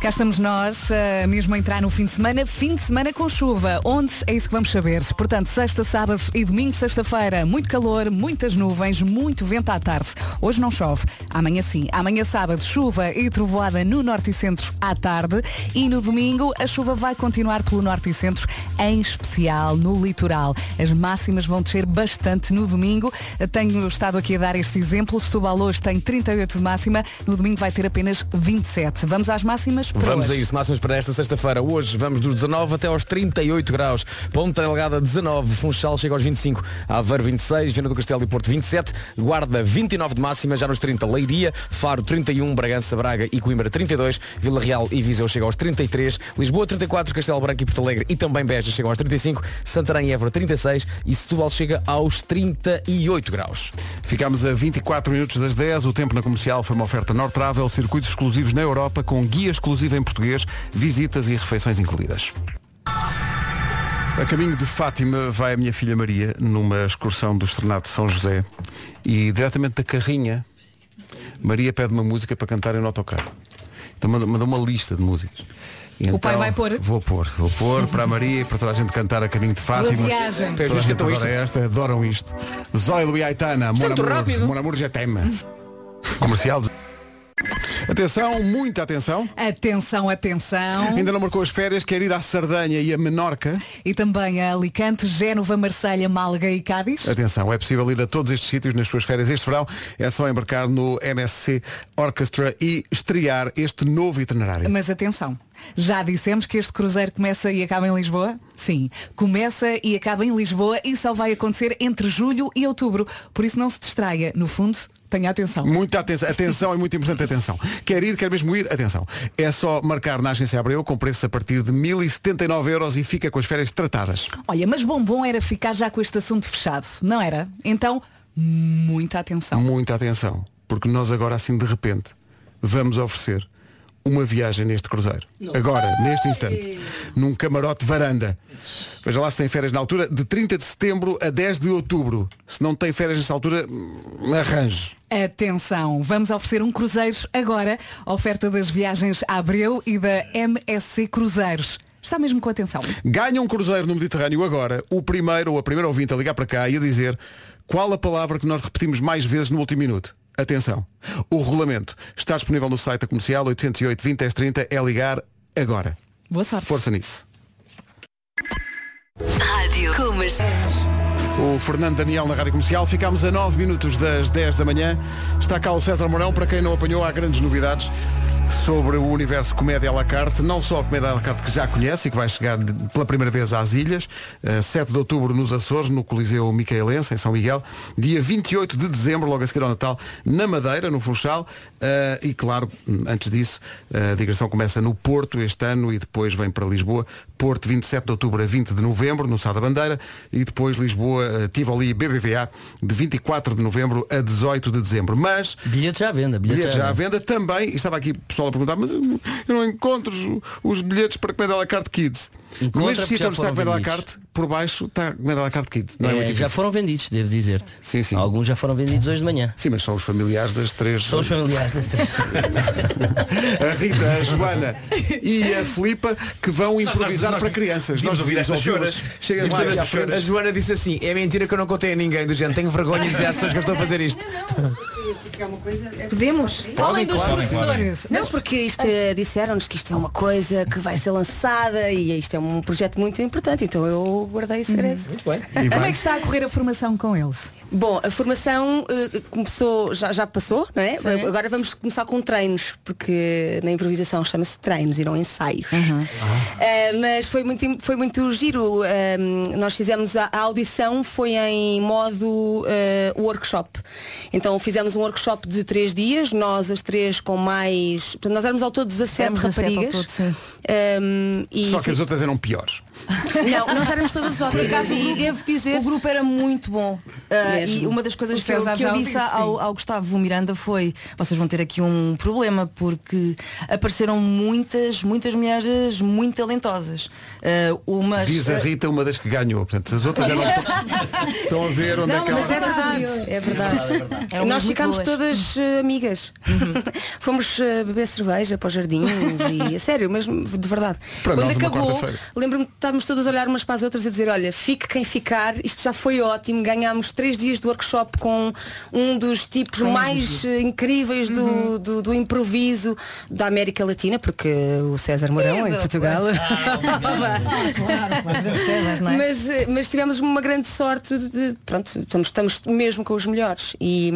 Cá estamos nós, eh, mesmo a entrar no fim de semana, fim de semana com chuva. Onde? É isso que vamos saber. Portanto, sexta, sábado e domingo, sexta-feira, muito calor, muitas nuvens, muito vento à tarde. Hoje não chove, amanhã sim. Amanhã sábado, chuva e trovoada no norte e centro à tarde. E no domingo, a chuva vai continuar pelo norte e centro, em especial no litoral. As máximas vão descer bastante no domingo. Tenho estado aqui a dar este exemplo. Setúbal hoje tem 38 de máxima, no domingo vai ter apenas 27. Vamos às máximas para Vamos a hoje. isso, máximos para esta sexta-feira. Hoje vamos dos 19 até aos 38 graus. Ponta Delgada 19, Funchal chega aos 25, Aveiro 26, Viana do Castelo e Porto 27, Guarda 29 de máxima, já nos 30 Leiria, Faro 31, Bragança, Braga e Coimbra 32, Vila Real e Viseu chegam aos 33, Lisboa 34, Castelo Branco e Porto Alegre e também Beja chegam aos 35, Santarém e Évora 36 e Setúbal chega aos 38 graus. Ficámos a 24 minutos das 10. O tempo na comercial foi uma oferta North Travel, circuitos exclusivos na Europa, com guia exclusivo em português, visitas e refeições incluídas. A caminho de Fátima vai a minha filha Maria numa excursão do Estrenado de São José e diretamente da carrinha Maria pede uma música para cantar no autocarro. Então manda- mandou uma lista de músicas. E O pai então, vai pôr? Vou pôr, vou pôr para a Maria e para toda a gente cantar a caminho de Fátima. viagem. Toda a gente adora esta, adoram isto. Zóilo e Aitana, Mon muito rápido. Mon Amour je t'aime. Comercial. Atenção, muita atenção. Atenção, atenção. Ainda não marcou as férias, quer ir à Sardanha e a Menorca. E também a Alicante, Génova, Marselha, Málaga e Cádiz. Atenção, é possível ir a todos estes sítios nas suas férias este verão. É só embarcar no MSC Orchestra e estrear este novo itinerário. Mas atenção, já dissemos que este cruzeiro começa e acaba em Lisboa? Sim, começa e acaba em Lisboa e só vai acontecer entre julho e outubro. Por isso não se distraia. No fundo, tenha atenção. Muita atenção, atenção é muito importante atenção. Quer ir, quer mesmo ir, atenção. É só marcar na agência Abreu com preços a partir de 1079 euros e fica com as férias tratadas. Olha, mas bom bom era ficar já com este assunto fechado, não era? Então, muita atenção. Muita atenção, porque nós agora assim de repente vamos oferecer uma viagem neste cruzeiro. Agora, neste instante, num camarote varanda. Veja lá se tem férias na altura, de 30 de setembro a 10 de outubro. Se não tem férias nessa altura, hum, arranje. Atenção, vamos oferecer um cruzeiro agora, oferta das viagens à Abreu e da MSC Cruzeiros. Está mesmo com atenção. Ganha um cruzeiro no Mediterrâneo agora, o primeiro ou a primeira ouvinte a ligar para cá e a dizer qual a palavra que nós repetimos mais vezes no último minuto. Atenção, o regulamento está disponível no site da comercial 808 20 10 30, é ligar agora. Boa sorte. Força nisso. Rádio Comercial. O Fernando Daniel na Rádio Comercial. Ficámos a 9 minutos das 10 da manhã. Está cá o César Mourão. Para quem não apanhou, há grandes novidades. Sobre o universo comédia à la carte, não só a comédia à la carte que já conhece e que vai chegar pela primeira vez às ilhas, eh, 7 de outubro nos Açores, no Coliseu Micaelense, em São Miguel, dia 28 de dezembro, logo a seguir ao Natal, na Madeira, no Funchal, eh, e claro, antes disso, a digressão começa no Porto este ano e depois vem para Lisboa, Porto 27 de outubro a 20 de novembro, no Sá da Bandeira, e depois Lisboa, eh, Tivoli e BBVA, de 24 de novembro a 18 de dezembro. Mas Bilhetes já à venda. Bilhetes, Bilhetes já à venda também, e estava aqui o pessoal a perguntar, mas eu não encontro os, os bilhetes para Comédia à la carte Kids. Já onde está a Comédia à la carte, por baixo está a Comédia à la carte Kids. Não é, É, já foram vendidos, devo dizer-te. Sim, sim. Alguns já foram vendidos hoje de manhã. Sim, mas são os familiares das três. São os familiares das três. a Rita, a Joana e a Filipa que vão improvisar nós para crianças. devíamos ouvir estas choras. Chega Devíamos lá ouvir à estas choras. frente. A Joana disse assim, é mentira que eu não contei a ninguém do género, tenho vergonha de dizer às pessoas que eu estou a fazer isto. É coisa. Podemos? Falem dos professores. Não, porque isto eh, disseram-nos que isto é uma coisa que vai ser lançada e isto é um projeto muito importante, então eu guardei o segredo. Muito bem. Como é que está a correr a formação com eles? Bom, a formação eh, começou, já, já passou, não é? Sim. Agora vamos começar com treinos, porque na improvisação chama-se treinos e não ensaios. Eh, mas foi muito, foi muito giro. Eh, nós fizemos a, a audição foi em modo eh, workshop. Então fizemos um workshop de três dias, nós as três com mais. portanto, Nós éramos ao todo 17 Éramos 17 ao raparigas. todo, sim. Um, e Só que as outras eram piores. Não, nós éramos todas Por ótimas e devo dizer. O grupo era muito bom. Uh, e uma das coisas que eu, que eu disse ao, ao Gustavo Miranda foi vocês vão ter aqui um problema porque apareceram muitas, muitas mulheres muito talentosas. Uh, umas, Diz a uh, Rita uma das que ganhou. Portanto, as outras eram. Estão a ver onde Não, é que mas ela. É verdade, é verdade. Eram E nós muito ficámos boas. Uhum. todas eh, amigas. Fomos eh, beber cerveja para os jardins e a sério, mesmo de verdade. Para Quando nós, acabou, lembro-me que estávamos todas a olhar umas para as outras e dizer, olha, fique quem ficar, isto já foi ótimo, ganhámos três dias de workshop com um dos tipos mesmo mais eh, incríveis do, Uhum. do, do improviso da América Latina, porque o César Mourão em Portugal. claro, claro, César, é? Mas, eh, mas tivemos uma grande sorte de, pronto, estamos, estamos mesmo com os melhores e,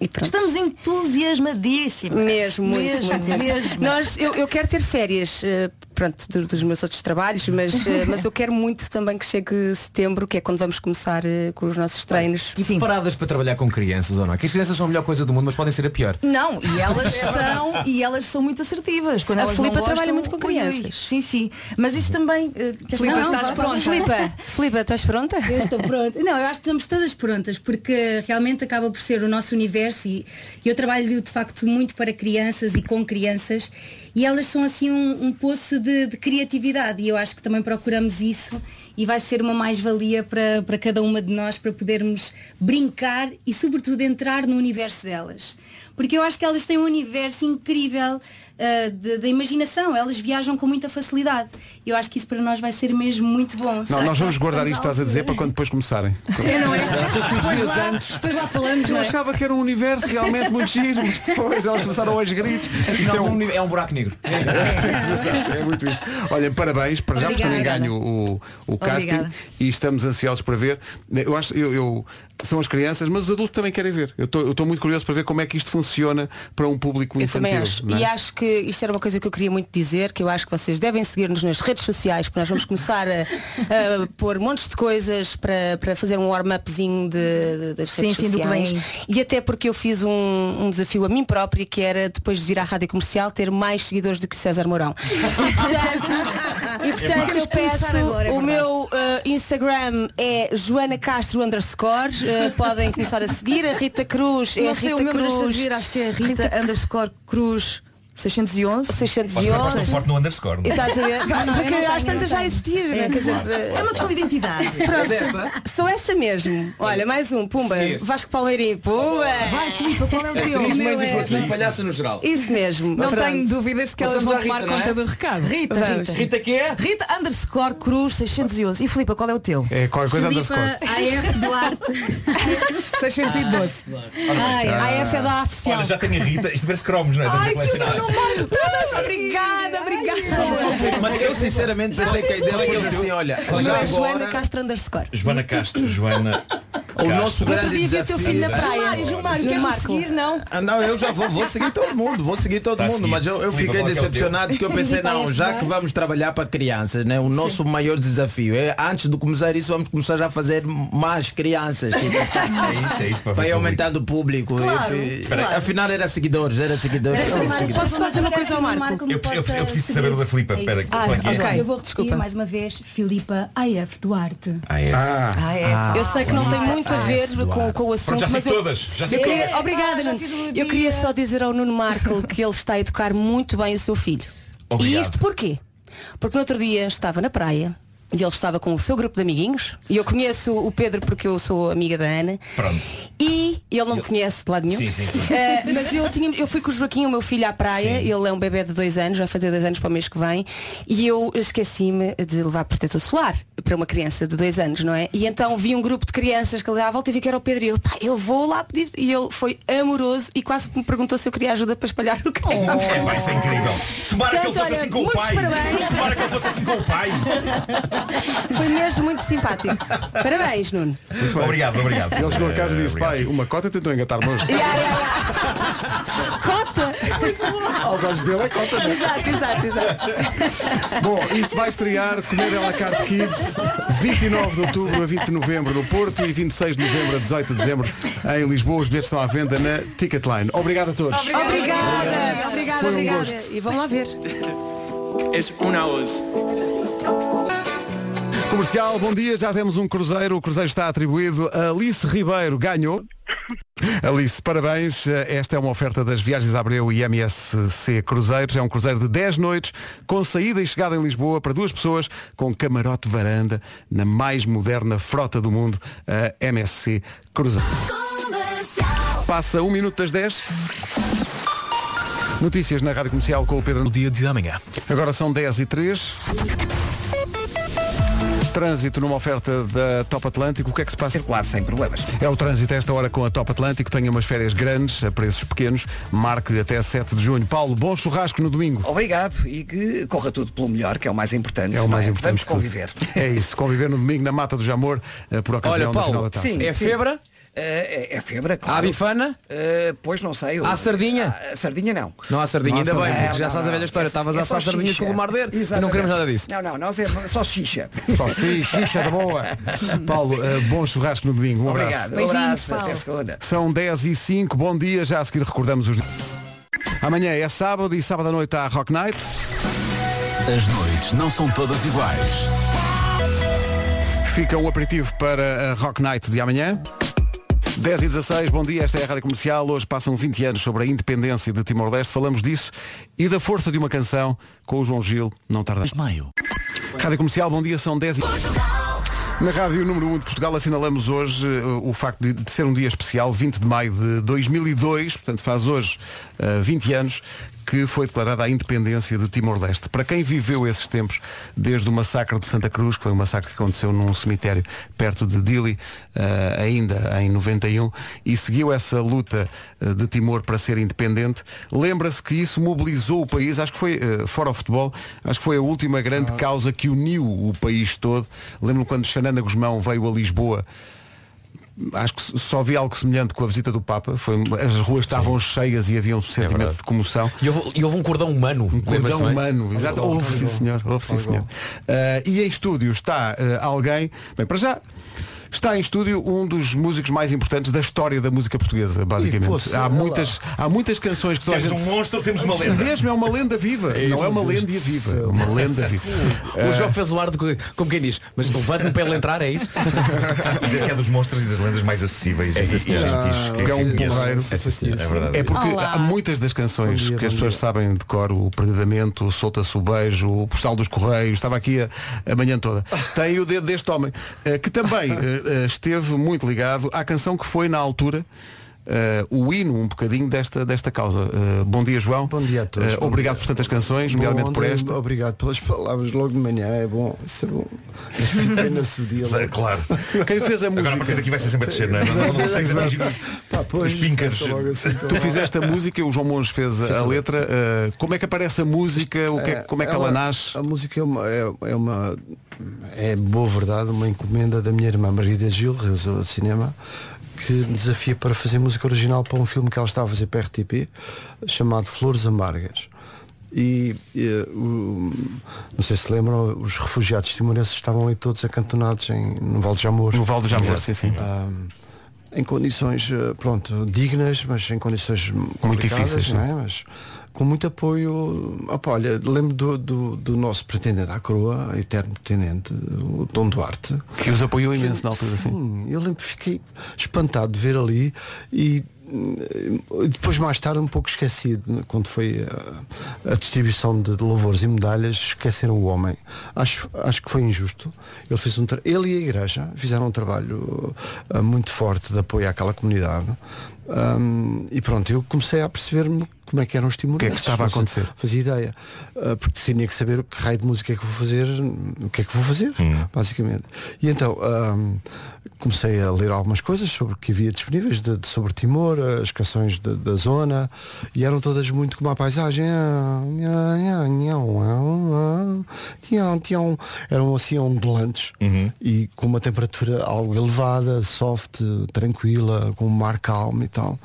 e pronto. Estamos entusiasmadíssimos. Mesmo, muito, mesmo, muito, muito. mesmo. Nós, eu, eu quero ter férias, eh, pronto, do- dos meus outros trabalhos, mas, eh, mas eu quero muito também que chegue setembro, que é quando vamos começar eh, com os nossos treinos. E preparadas para trabalhar com crianças ou não? Que as crianças são a melhor coisa do mundo, mas podem ser a pior. Não, e elas são e elas são muito assertivas. Quando A Filipa trabalha muito com ui, ui. crianças. Sim, sim. Mas isso também. eh, Filipa, estás pronta? Filipa, Filipa, estás pronta? Eu estou pronta. Não, eu acho que estamos todas prontas, porque realmente acaba por ser o nosso universo e eu trabalho de facto muito para crianças e com crianças e elas são assim um, um poço de, de criatividade e eu acho que também procuramos isso e vai ser uma mais-valia para, para cada uma de nós para podermos brincar e sobretudo entrar no universo delas. Porque eu acho que elas têm um universo incrível de- da imaginação, elas viajam com muita facilidade. E eu acho que isso para nós vai ser mesmo muito bom. Não, nós vamos guardar isto, estás a dizer, para quando depois começarem. Depois lá, depois lá falamos, Eu não é? achava que era um universo realmente muito giro, mas depois elas começaram aos gritos. Isto é um, é um buraco negro. Exato, é muito isso. Olhem, parabéns para já por terem Obrigada. ganho o, o casting Obrigada. e estamos ansiosos para ver. Eu acho, eu, eu- são as crianças, mas os adultos também querem ver. Eu estou eu muito curioso para ver como é que isto funciona para um público Eu infantil. também acho. não é? E acho que isto era uma coisa que eu queria muito dizer, que eu acho que vocês devem seguir-nos nas redes sociais, porque nós vamos começar a, a pôr montes de coisas para, para fazer um warm-upzinho de, de- das Sim, redes sim, sociais. vem E até porque eu fiz um, um desafio a mim própria, que era depois de vir à rádio comercial ter mais seguidores do que o César Mourão. E portanto, e, portanto eu Temos que começar peço agora, é o meu eh, Instagram é Joana Castro underscore. eh, podem começar a seguir. A Rita Cruz é Não sei, Rita Cruz. acho que é Rita, underscore Cruz 611. Pode ser forte, forte no underscore. não é? Exatamente. Não, Porque não às tantas já não existir, É, né? Quer dizer, É uma questão de identidade. Pronto, sou essa mesmo. Olha, mais um, Pumba. Seguir. Vasco Palmeirinho, Pumba. Vai, Filipe, qual é o teu? Atriz, mãe dos é- outros, uma palhaça no geral. Isso mesmo. Não Pronto. tenho dúvidas de que elas vão tomar Rita, não é? conta do recado. Rita, Vamos. Rita. Rita que é? Rita underscore Cruz 611. E Filipe, qual é o teu? É qualquer coisa Filipa underscore. AF Duarte. 612. Ai, A F é da oficial. Olha, já tenho a Rita, isto parece cromos, não é? Obrigada, obrigada. Mas eu sinceramente pensei que a ideia fosse assim, olha, é Joana. Castro underscore. Joana Castro, Joana O nosso No outro grande dia vi o teu filho na desafio- praia. Gilmar, No queres-me Marco. seguir? Não. Ah, não, eu já vou, vou seguir todo mundo, vou seguir todo Tá mundo, seguir. mas eu, eu fiquei é é decepcionado porque eu pensei, não, já que vamos trabalhar para crianças, né, o nosso maior desafio é, antes de começar isso, vamos começar já a fazer mais crianças. tipo, É isso, é isso para Vai aumentando o público. Claro, E- e- claro. Afinal era seguidores, era seguidores. Só dizer uma coisa ao Marco? Eu, eu- eu possa preciso saber o da Filipa. É Espera, é que é? ok. Eu vou Desculpa. mais uma vez, Filipa AF Duarte. Ah, é. Ah. Eu sei que não tem muito a ver com, com o assunto, Pronto, já sei mas eu, todas, já sei eu todas. obrigada, Ah, Eu queria só dizer ao Nuno Marco que ele está a educar muito bem o seu filho. Obrigado. E isto porquê? Porque no outro dia estava na praia e ele estava com o seu grupo de amiguinhos e eu conheço o Pedro porque eu sou amiga da Ana Pronto. e ele não me conhece de lado nenhum Sim, sim, sim. Eh, mas eu, tinha, eu fui com o Joaquim, o meu filho, à praia Ele é um bebê de dois anos, vai fazer dois anos para o mês que vem E eu esqueci-me de levar protetor solar Para uma criança de dois anos, não é? E então vi um grupo de crianças que ali à volta e vi que era o Pedro E eu, pá, eu vou lá pedir E ele foi amoroso e quase me perguntou se eu queria ajuda para espalhar o creme É, vai ser incrível. Tomara que ele fosse olha, assim com o pai. parabéns. Tomara que ele fosse assim com o pai. Foi mesmo muito simpático Parabéns, Nuno Obrigado, obrigado. Ele chegou a casa e disse, Obrigado. pai, uma cota tentou engatar-me hoje. Cota! Aos olhos dele é cota, não é? Exato, exato, exato Bom, isto vai estrear Comédia à la carte Kids 29 de outubro a 20 de novembro no Porto e 26 de novembro a 18 de dezembro em Lisboa. Os bilhetes estão à venda na Ticketline. Obrigado a todos. Obrigada, obrigada, um obrigada gosto. E vamos lá ver Es una voz. Comercial, bom dia. Já temos um cruzeiro. O cruzeiro está atribuído a Alice Ribeiro. Ganhou. Alice, parabéns. Esta é uma oferta das Viagens Abreu e MSC Cruzeiros. É um cruzeiro de 10 noites, com saída e chegada em Lisboa para duas pessoas, com camarote varanda, na mais moderna frota do mundo, a MSC Cruzeiro. Passa um minuto das 10. Notícias na Rádio Comercial com o Pedro. No dia de amanhã. Agora são 10 e 3. Trânsito numa oferta da Top Atlântico. O que é que se passa? Circular sem problemas. É o trânsito a esta hora com a Top Atlântico. Tenha umas férias grandes, a preços pequenos. Marque até 7 de junho. Paulo, bom churrasco no domingo. Obrigado e que corra tudo pelo melhor, que é o mais importante. É o mais importante. Vamos conviver. É isso, conviver no domingo na Mata do Jamor, eh, por ocasião Olha, da final Paulo, da taça. sim. é febra? Eh, é, é febre, claro. Há bifana? Eh, pois não sei. Há sardinha? A sardinha não. Não há sardinha, Não há ainda bem, porque já Não, sabes a velha história. é- Estavas é a só assar sardinhas com o mar arder e não queremos nada disso. Não, não, nós é só xixa. Só xixa de boa. Paulo, eh, bom churrasco no domingo. Um abraço. Obrigado. Um Beijinhos, abraço. Paulo. Até segunda. São 10 e 5, bom dia, já a seguir recordamos os. Amanhã é sábado e sábado à noite há Rock Night. As noites não são todas iguais. Fica um aperitivo para a Rock Night de amanhã. 10 e 16, bom dia, esta é a Rádio Comercial. Hoje passam 20 anos sobre a independência de Timor-Leste. Falamos disso e da força de uma canção com o João Gil, não tarda. Maio. Rádio Comercial, bom dia, são 10 e... Na Rádio Número 1 de Portugal assinalamos hoje eh, o facto de, de ser um dia especial, 20 de maio de 2002, portanto faz hoje eh, 20 anos, que foi declarada a independência de Timor-Leste. Para quem viveu esses tempos, desde o massacre de Santa Cruz, que foi um massacre que aconteceu num cemitério perto de Dili, eh, ainda em 91, e seguiu essa luta eh, de Timor para ser independente, lembra-se que isso mobilizou o país, acho que foi, eh, fora o futebol, acho que foi a última grande causa que uniu o país todo. Lembro-me quando Xanana Guzmão veio a Lisboa, acho que só vi algo semelhante com a visita do Papa. Foi, as ruas estavam cheias e havia um sentimento verdade. de comoção. E houve, e houve um cordão humano. Um cordão humano, exato. Houve sim senhor, houve sim senhor. Uh, e em estúdio está uh, alguém, bem, para já, está em estúdio um dos músicos mais importantes da história da música portuguesa, basicamente. há, muitas, há muitas canções que toda a Temos gente... um monstro, temos uma lenda. Mesmo, é uma lenda viva. É não é uma lenda viva, é uma lenda viva. O João fez o ar de co- como quem diz, mas levante-me para ele entrar, é isso? Dizer que é dos monstros e das lendas mais acessíveis É, e, e que é um porreiro. É, sim, senhor. É verdade. É porque Olá. há muitas das canções dia, que as pessoas sabem de cor, o Perdidamento, o Solta-se o Beijo, o Postal dos Correios, estava aqui a, a manhã toda. Tem o dedo deste homem, eh, que também eh, esteve muito ligado à canção que foi na altura eh, o hino um bocadinho desta, desta causa. Eh, bom dia, João. Bom dia a todos. Bom obrigado dia. por tantas canções, nomeadamente Bom por dia, esta. Obrigado pelas palavras logo de manhã, é bom. É bom. Mas fico pena-se o dia logo. Claro. Quem fez a música? Agora a partir daqui vai ser sempre a descer, não é? Não, não, não consegues atingir Pá, pois, os logo assim, então. Tu fizeste a música, o João Monge fez a, a letra. eh, como é que aparece a música? O que é, como é que ela, nasce? A música é uma, é, é uma é boa verdade, uma encomenda da minha irmã Margarida Gil, realizadora de cinema, que me desafia para fazer música original para um filme que ela estava a fazer para a RTP, chamado Flores Amargas. E, eh, o- não sei se lembram, os refugiados timorenses estavam aí todos acantonados em, no Val de Jamor. No Val de Jamor, sim, sim. Ah, em condições, eh, pronto, dignas, mas em condições complicadas, difíceis, não é? Mas com muito apoio. Opa, olha, lembro do, do, do nosso pretendente à coroa, eterno pretendente, o Dom Duarte. Que os apoiou imenso na altura, sim. Eu lembro, fiquei espantado de ver ali e depois mais tarde um pouco esquecido quando foi a, a distribuição de louvores e medalhas esqueceram o homem acho, acho que foi injusto ele fez um ele e a igreja fizeram um trabalho uh, muito forte de apoio àquela comunidade Hum, e pronto eu comecei a perceber-me como é que eram os O que é que estava a acontecer? fazia ideia. Uh, porque tinha que saber o que raio de música é que vou fazer o que é que vou fazer basicamente. E então um, comecei a ler algumas coisas sobre que havia disponíveis de, de, sobre Timor, as canções de, da zona, e eram todas muito como a paisagem. Ah, eram assim ondulantes uhum. e com uma temperatura algo elevada, soft, tranquila, com um mar calmo e tal.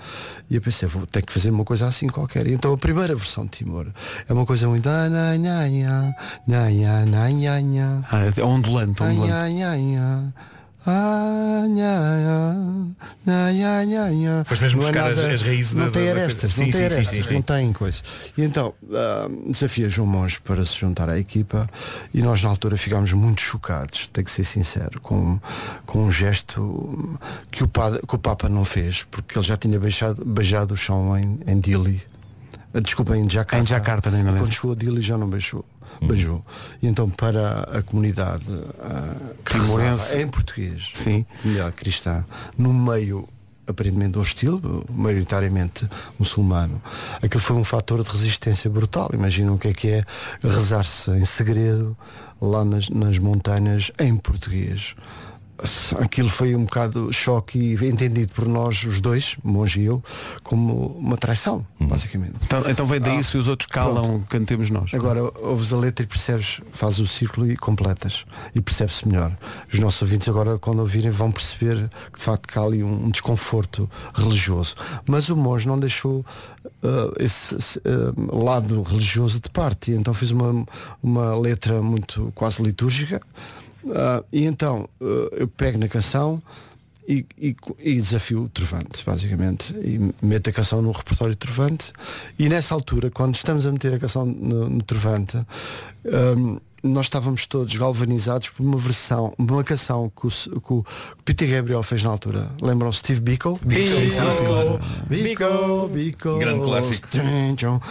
E eu pensei, vou ter que fazer uma coisa assim qualquer. E então a primeira versão de Timor é uma coisa muito. Ah, ondulante, ondulante. Ah, nha, nha, nha, nha, nha. Foste mesmo Não é buscar as- nada- as raízes Não da- tem arestas, não Sim, tem sim, arestas, sim, não tem coisa. E então ah, desafia João Monge para se juntar à equipa e nós na altura ficámos muito chocados, tenho que ser sincero, com, com um gesto que o, padre, que o Papa não fez, porque ele já tinha beijado, beijado o chão em, em Dili. Ah, Desculpa, em Jakarta. Em Jakarta, na Indonésia. Quando chegou a Dili já não beijou. Beijou. E então para a comunidade ah, Timorense. em português, Sim. comunidade cristã, no meio aparentemente hostil, maioritariamente muçulmano, aquilo foi um fator de resistência brutal. Imagina o que é que é rezar-se em segredo lá nas, nas montanhas em português. Aquilo foi um bocado choque e entendido por nós, os dois, Monge e eu, como uma traição, basicamente. Então, então vem daí se os outros calam, cantemos nós. Agora ouves a letra e percebes, fazes o círculo e completas e percebe-se melhor. Os nossos ouvintes agora quando ouvirem vão perceber que de facto cá ali um, um desconforto religioso. Mas o monge não deixou ah, esse, ah, lado religioso de parte então fez uma, uma letra muito quase litúrgica Ah, e então ah, eu pego na canção e, e, e desafio o Trovante, basicamente. E meto a canção no repertório Trovante. E nessa altura, quando estamos a meter a canção no, no Trovante, hum, nós estávamos todos galvanizados por uma versão, uma canção que o, que o Peter Gabriel fez na altura. Lembram Steve Biko? Biko. Biko, Biko. Grande clássico. Ou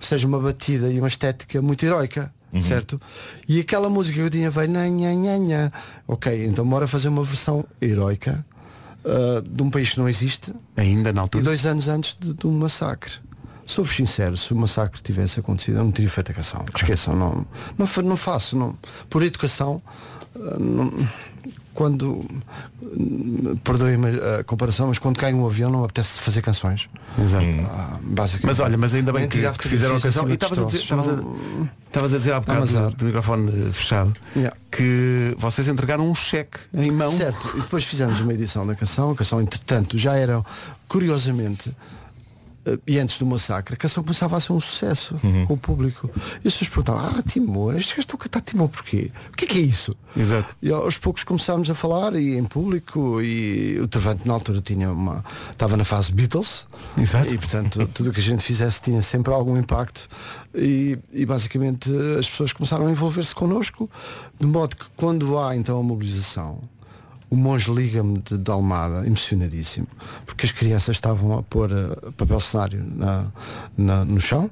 seja, uma batida e uma estética muito heroica. Uhum. Certo? E aquela música que eu tinha veio nha, nha, nha. Ok, então bora fazer uma versão heroica ah, de um país que não existe Ainda na e altura. dois anos antes de, de um massacre. Sou-vos sincero, se o massacre tivesse acontecido, eu não teria feito a canção. Esqueçam, não, não, não faço. Não. Por educação, ah, não- quando perdoem-me a comparação, mas quando cai um avião não apetece fazer canções. Exato. Ah. Mas olha, mas ainda bem que, que fizeram a canção. E de estavas a dizer, estavas a, estavas a dizer há bocado do, do microfone eh, fechado Yeah. que vocês entregaram um cheque em mão. Certo, e depois fizemos uma edição da canção, a canção entretanto já era, curiosamente, e antes do massacre, a canção começava a ser um sucesso com o público. E as pessoas perguntavam, ah, Timor, estes gajos estão a cantar Timor porquê? O que é que é isso? Exato. E aos poucos começámos a falar e em público e o Travante na altura tinha uma. estava na fase Beatles. Exato. E portanto tudo o que a gente fizesse tinha sempre algum impacto. E, e basicamente as pessoas começaram a envolver-se connosco, de modo que quando há então a mobilização, o monge liga-me de, de Almada, emocionadíssimo, porque as crianças estavam a pôr eh, papel cenário na, na- no chão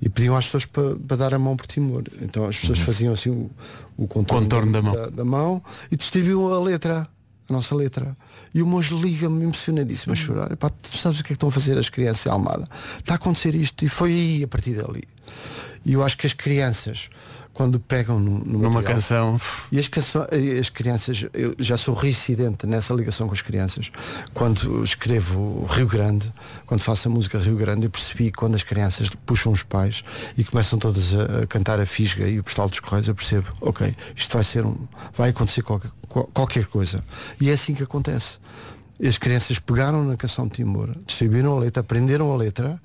e pediam às pessoas para, para dar a mão por Timor. Então as pessoas faziam assim o, o contorno, Contorno da mão. da, da mão e distribuíam a letra. a nossa letra. E o monge liga-me emocionadíssimo a chorar. Epá, tu sabes o que é que estão a fazer as crianças em Almada? Está a acontecer isto e foi aí a partir dali. E eu acho que as crianças, quando pegam no, no Numa material- canção. e as, as crianças, eu já sou reincidente nessa ligação com as crianças. Quando escrevo Rio Grande, quando faço a música Rio Grande, eu percebi quando as crianças puxam os pais e começam todas a, a cantar a fisga e o postal dos correios, eu percebo, ok, isto vai ser um. vai acontecer qualquer, qual- qualquer coisa. E é assim que acontece. As crianças pegaram na canção de Timor, distribuíram a letra, aprenderam a letra,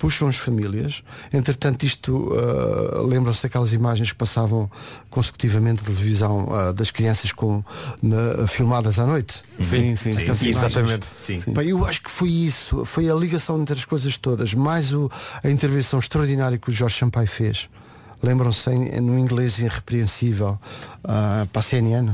puxam as famílias. Entretanto, isto ah, lembram-se daquelas imagens que passavam consecutivamente de televisão ah, das crianças com, na- filmadas à noite. Sim, sim, sim, sim, exatamente. Sim. Pá, eu acho que foi isso, foi a ligação entre as coisas todas, mais o- a intervenção extraordinária que o Jorge Sampaio fez. Lembram-se em- no inglês irrepreensível ah, para a CNN.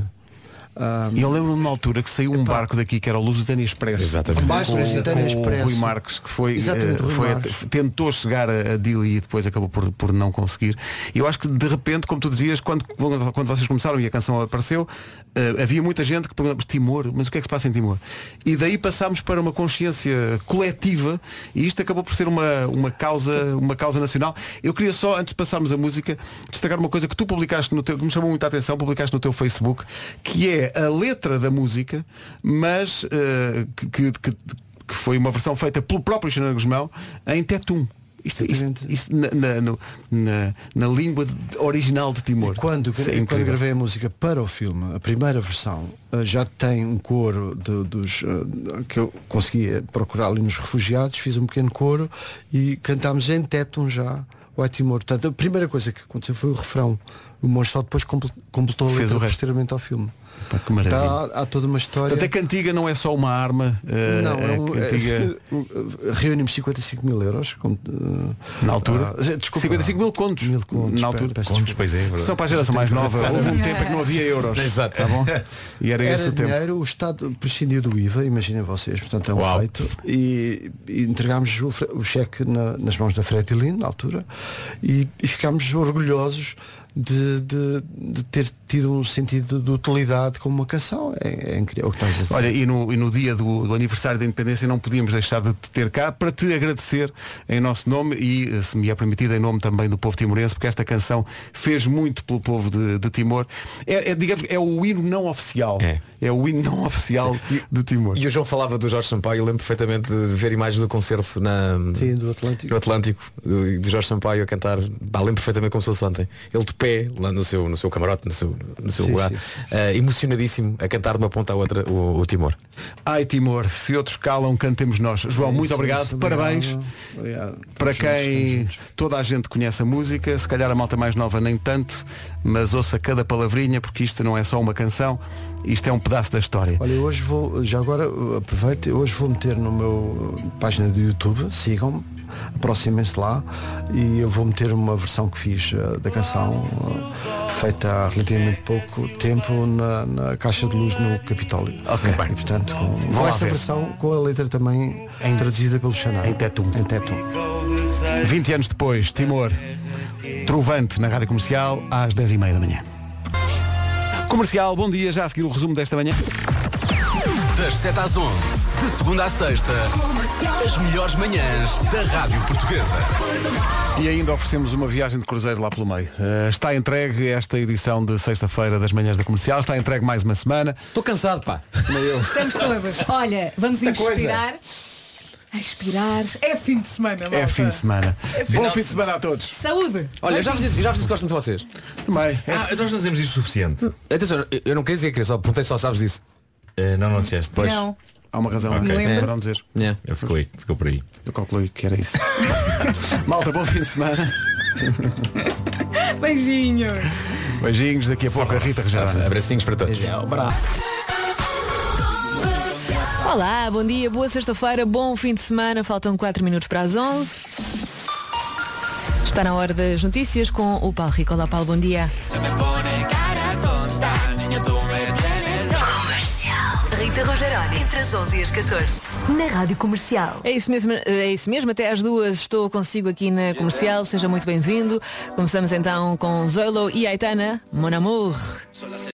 E eu lembro-me numa altura que saiu um barco daqui que era o Lusitânia Express. Exatamente. Com, Lusitânia com o. Rui Marques, que foi, Rui foi Marques. tentou chegar a, a Dili e depois acabou por, por não conseguir. E eu acho que de repente, como tu dizias, quando, quando vocês começaram e a canção apareceu, eh, havia muita gente que perguntava, "Mas Timor, mas o que é que se passa em Timor? E daí passámos para uma consciência coletiva e isto acabou por ser uma, uma, causa, uma causa nacional. Eu queria só, antes de passarmos a música, destacar uma coisa que tu publicaste no teu, que me chamou muita atenção, publicaste no teu Facebook, que é a letra da música, mas eh, que, que, que- foi uma versão feita pelo próprio Xanana Guzmão em Tetum. Isto, isto, isto na, na, na, na língua original de Timor. Quando, Isso é quando gravei a música para o filme, a primeira versão, eh, já tem um coro de- dos eh, que eu conseguia procurar ali nos refugiados, fiz um pequeno coro e cantámos em Tetum já o Ai Timor. Portanto, a primeira coisa que aconteceu foi o refrão. O monstro depois comple- completou a Fez letra o resto. posteriormente ao filme. Pá, que maravilha. Tá- há toda uma história. Portanto, a cantiga não é só uma arma. eh, Não, é um, cantiga... é- reunimos 55 mil euros. eh, Na altura? ah, desculpa, 55 mil contos. Mil contos, Na altura. peço Contos, pois é, é. Só para a geração mais nova, houve um tempo em que não havia euros. Exato. Tá bom? E era, esse o tempo. dinheiro, o Estado prescindiu do IVA, imaginem vocês, portanto é um Uau. feito. E, e entregámos o, o cheque na- nas mãos da Fretilin, na altura, e, e ficámos orgulhosos de, de- de ter tido um sentido de utilidade como uma canção. É, é incrível o que estás a dizer. Olha, e no, e no dia do, do aniversário da independência não podíamos deixar de te ter cá para te agradecer em nosso nome e, se me é permitido, em nome também do povo timorense, porque esta canção fez muito pelo povo de, de Timor. É, é, digamos, é o hino não oficial. É. o hino não oficial de Timor. E o João falava do Jorge Sampaio, lembro perfeitamente de ver imagens do concerto na, Sim, do Atlântico. no Atlântico, do, de Jorge Sampaio a cantar, pá, lembro perfeitamente como se fosse ontem. Ele de pé, lá no seu, no seu camarote, no seu, no seu Sim, lugar, sim, sim, eh, emocionadíssimo a cantar de uma ponta à outra o, o Timor. Ai Timor, se outros calam, cantemos nós. João, muito Isso, obrigado, isso, parabéns. obrigado. Para juntos, quem juntos. toda a gente conhece a música, se calhar a malta mais nova nem tanto, mas ouça cada palavrinha porque isto não é só uma canção, isto é um pedaço da história. Olha, hoje vou, já agora aproveito, hoje vou meter no meu página do YouTube, sigam-me, aproximem-se lá e eu vou meter uma versão que fiz uh, da canção, uh, feita há relativamente pouco tempo na, na caixa de luz no Capitólio. Ok. E portanto, com, com esta ver. versão, com a letra também traduzida pelo Xaná. Em Tetum. Em Tetum. 20 anos depois, Timor, trovante na rádio comercial, às 10h30 da manhã. Comercial, bom dia, já a seguir o resumo desta manhã. Das 7 às 11, de segunda à sexta, as melhores manhãs da Rádio Portuguesa. E ainda oferecemos uma viagem de cruzeiro lá pelo meio. Eh, está entregue esta edição de sexta-feira das manhãs da comercial, está entregue mais uma semana. Estou cansado, pá. Estamos todas. Olha, vamos Muita coisa. inspirar. A expirar. É fim de semana, É malta. fim de semana. final Bom fim de semana a todos. Saúde. Olha, já vos disse, já vos disse que gosto muito de vocês. Também. Ah, nós não dizemos isso o suficiente. Atenção, eu- não queria dizer, queria só perguntei só sabes disso. Eh, não, não disseste. Pois. Não. Há uma razão Ok. aqui Lembro. para não dizer. Yeah. Ele ficou aí, ficou por aí. Eu calculei que era isso. Malta, bom fim de semana. Beijinhos. Beijinhos, daqui a pouco a Rita Regerada. Abracinhos para todos. Olá, bom dia, boa sexta-feira, bom fim de semana. Faltam 4 minutos para as 11. Está na hora das notícias com o Paulo Rico. Olá, Paulo, bom dia. Rita Rogeroni, entre as 11 e as 14, na Rádio Comercial. É isso mesmo, é isso mesmo. Até às duas estou consigo aqui na comercial. Seja muito bem-vindo. Começamos então com Zoilo e Aitana, Mon Amour.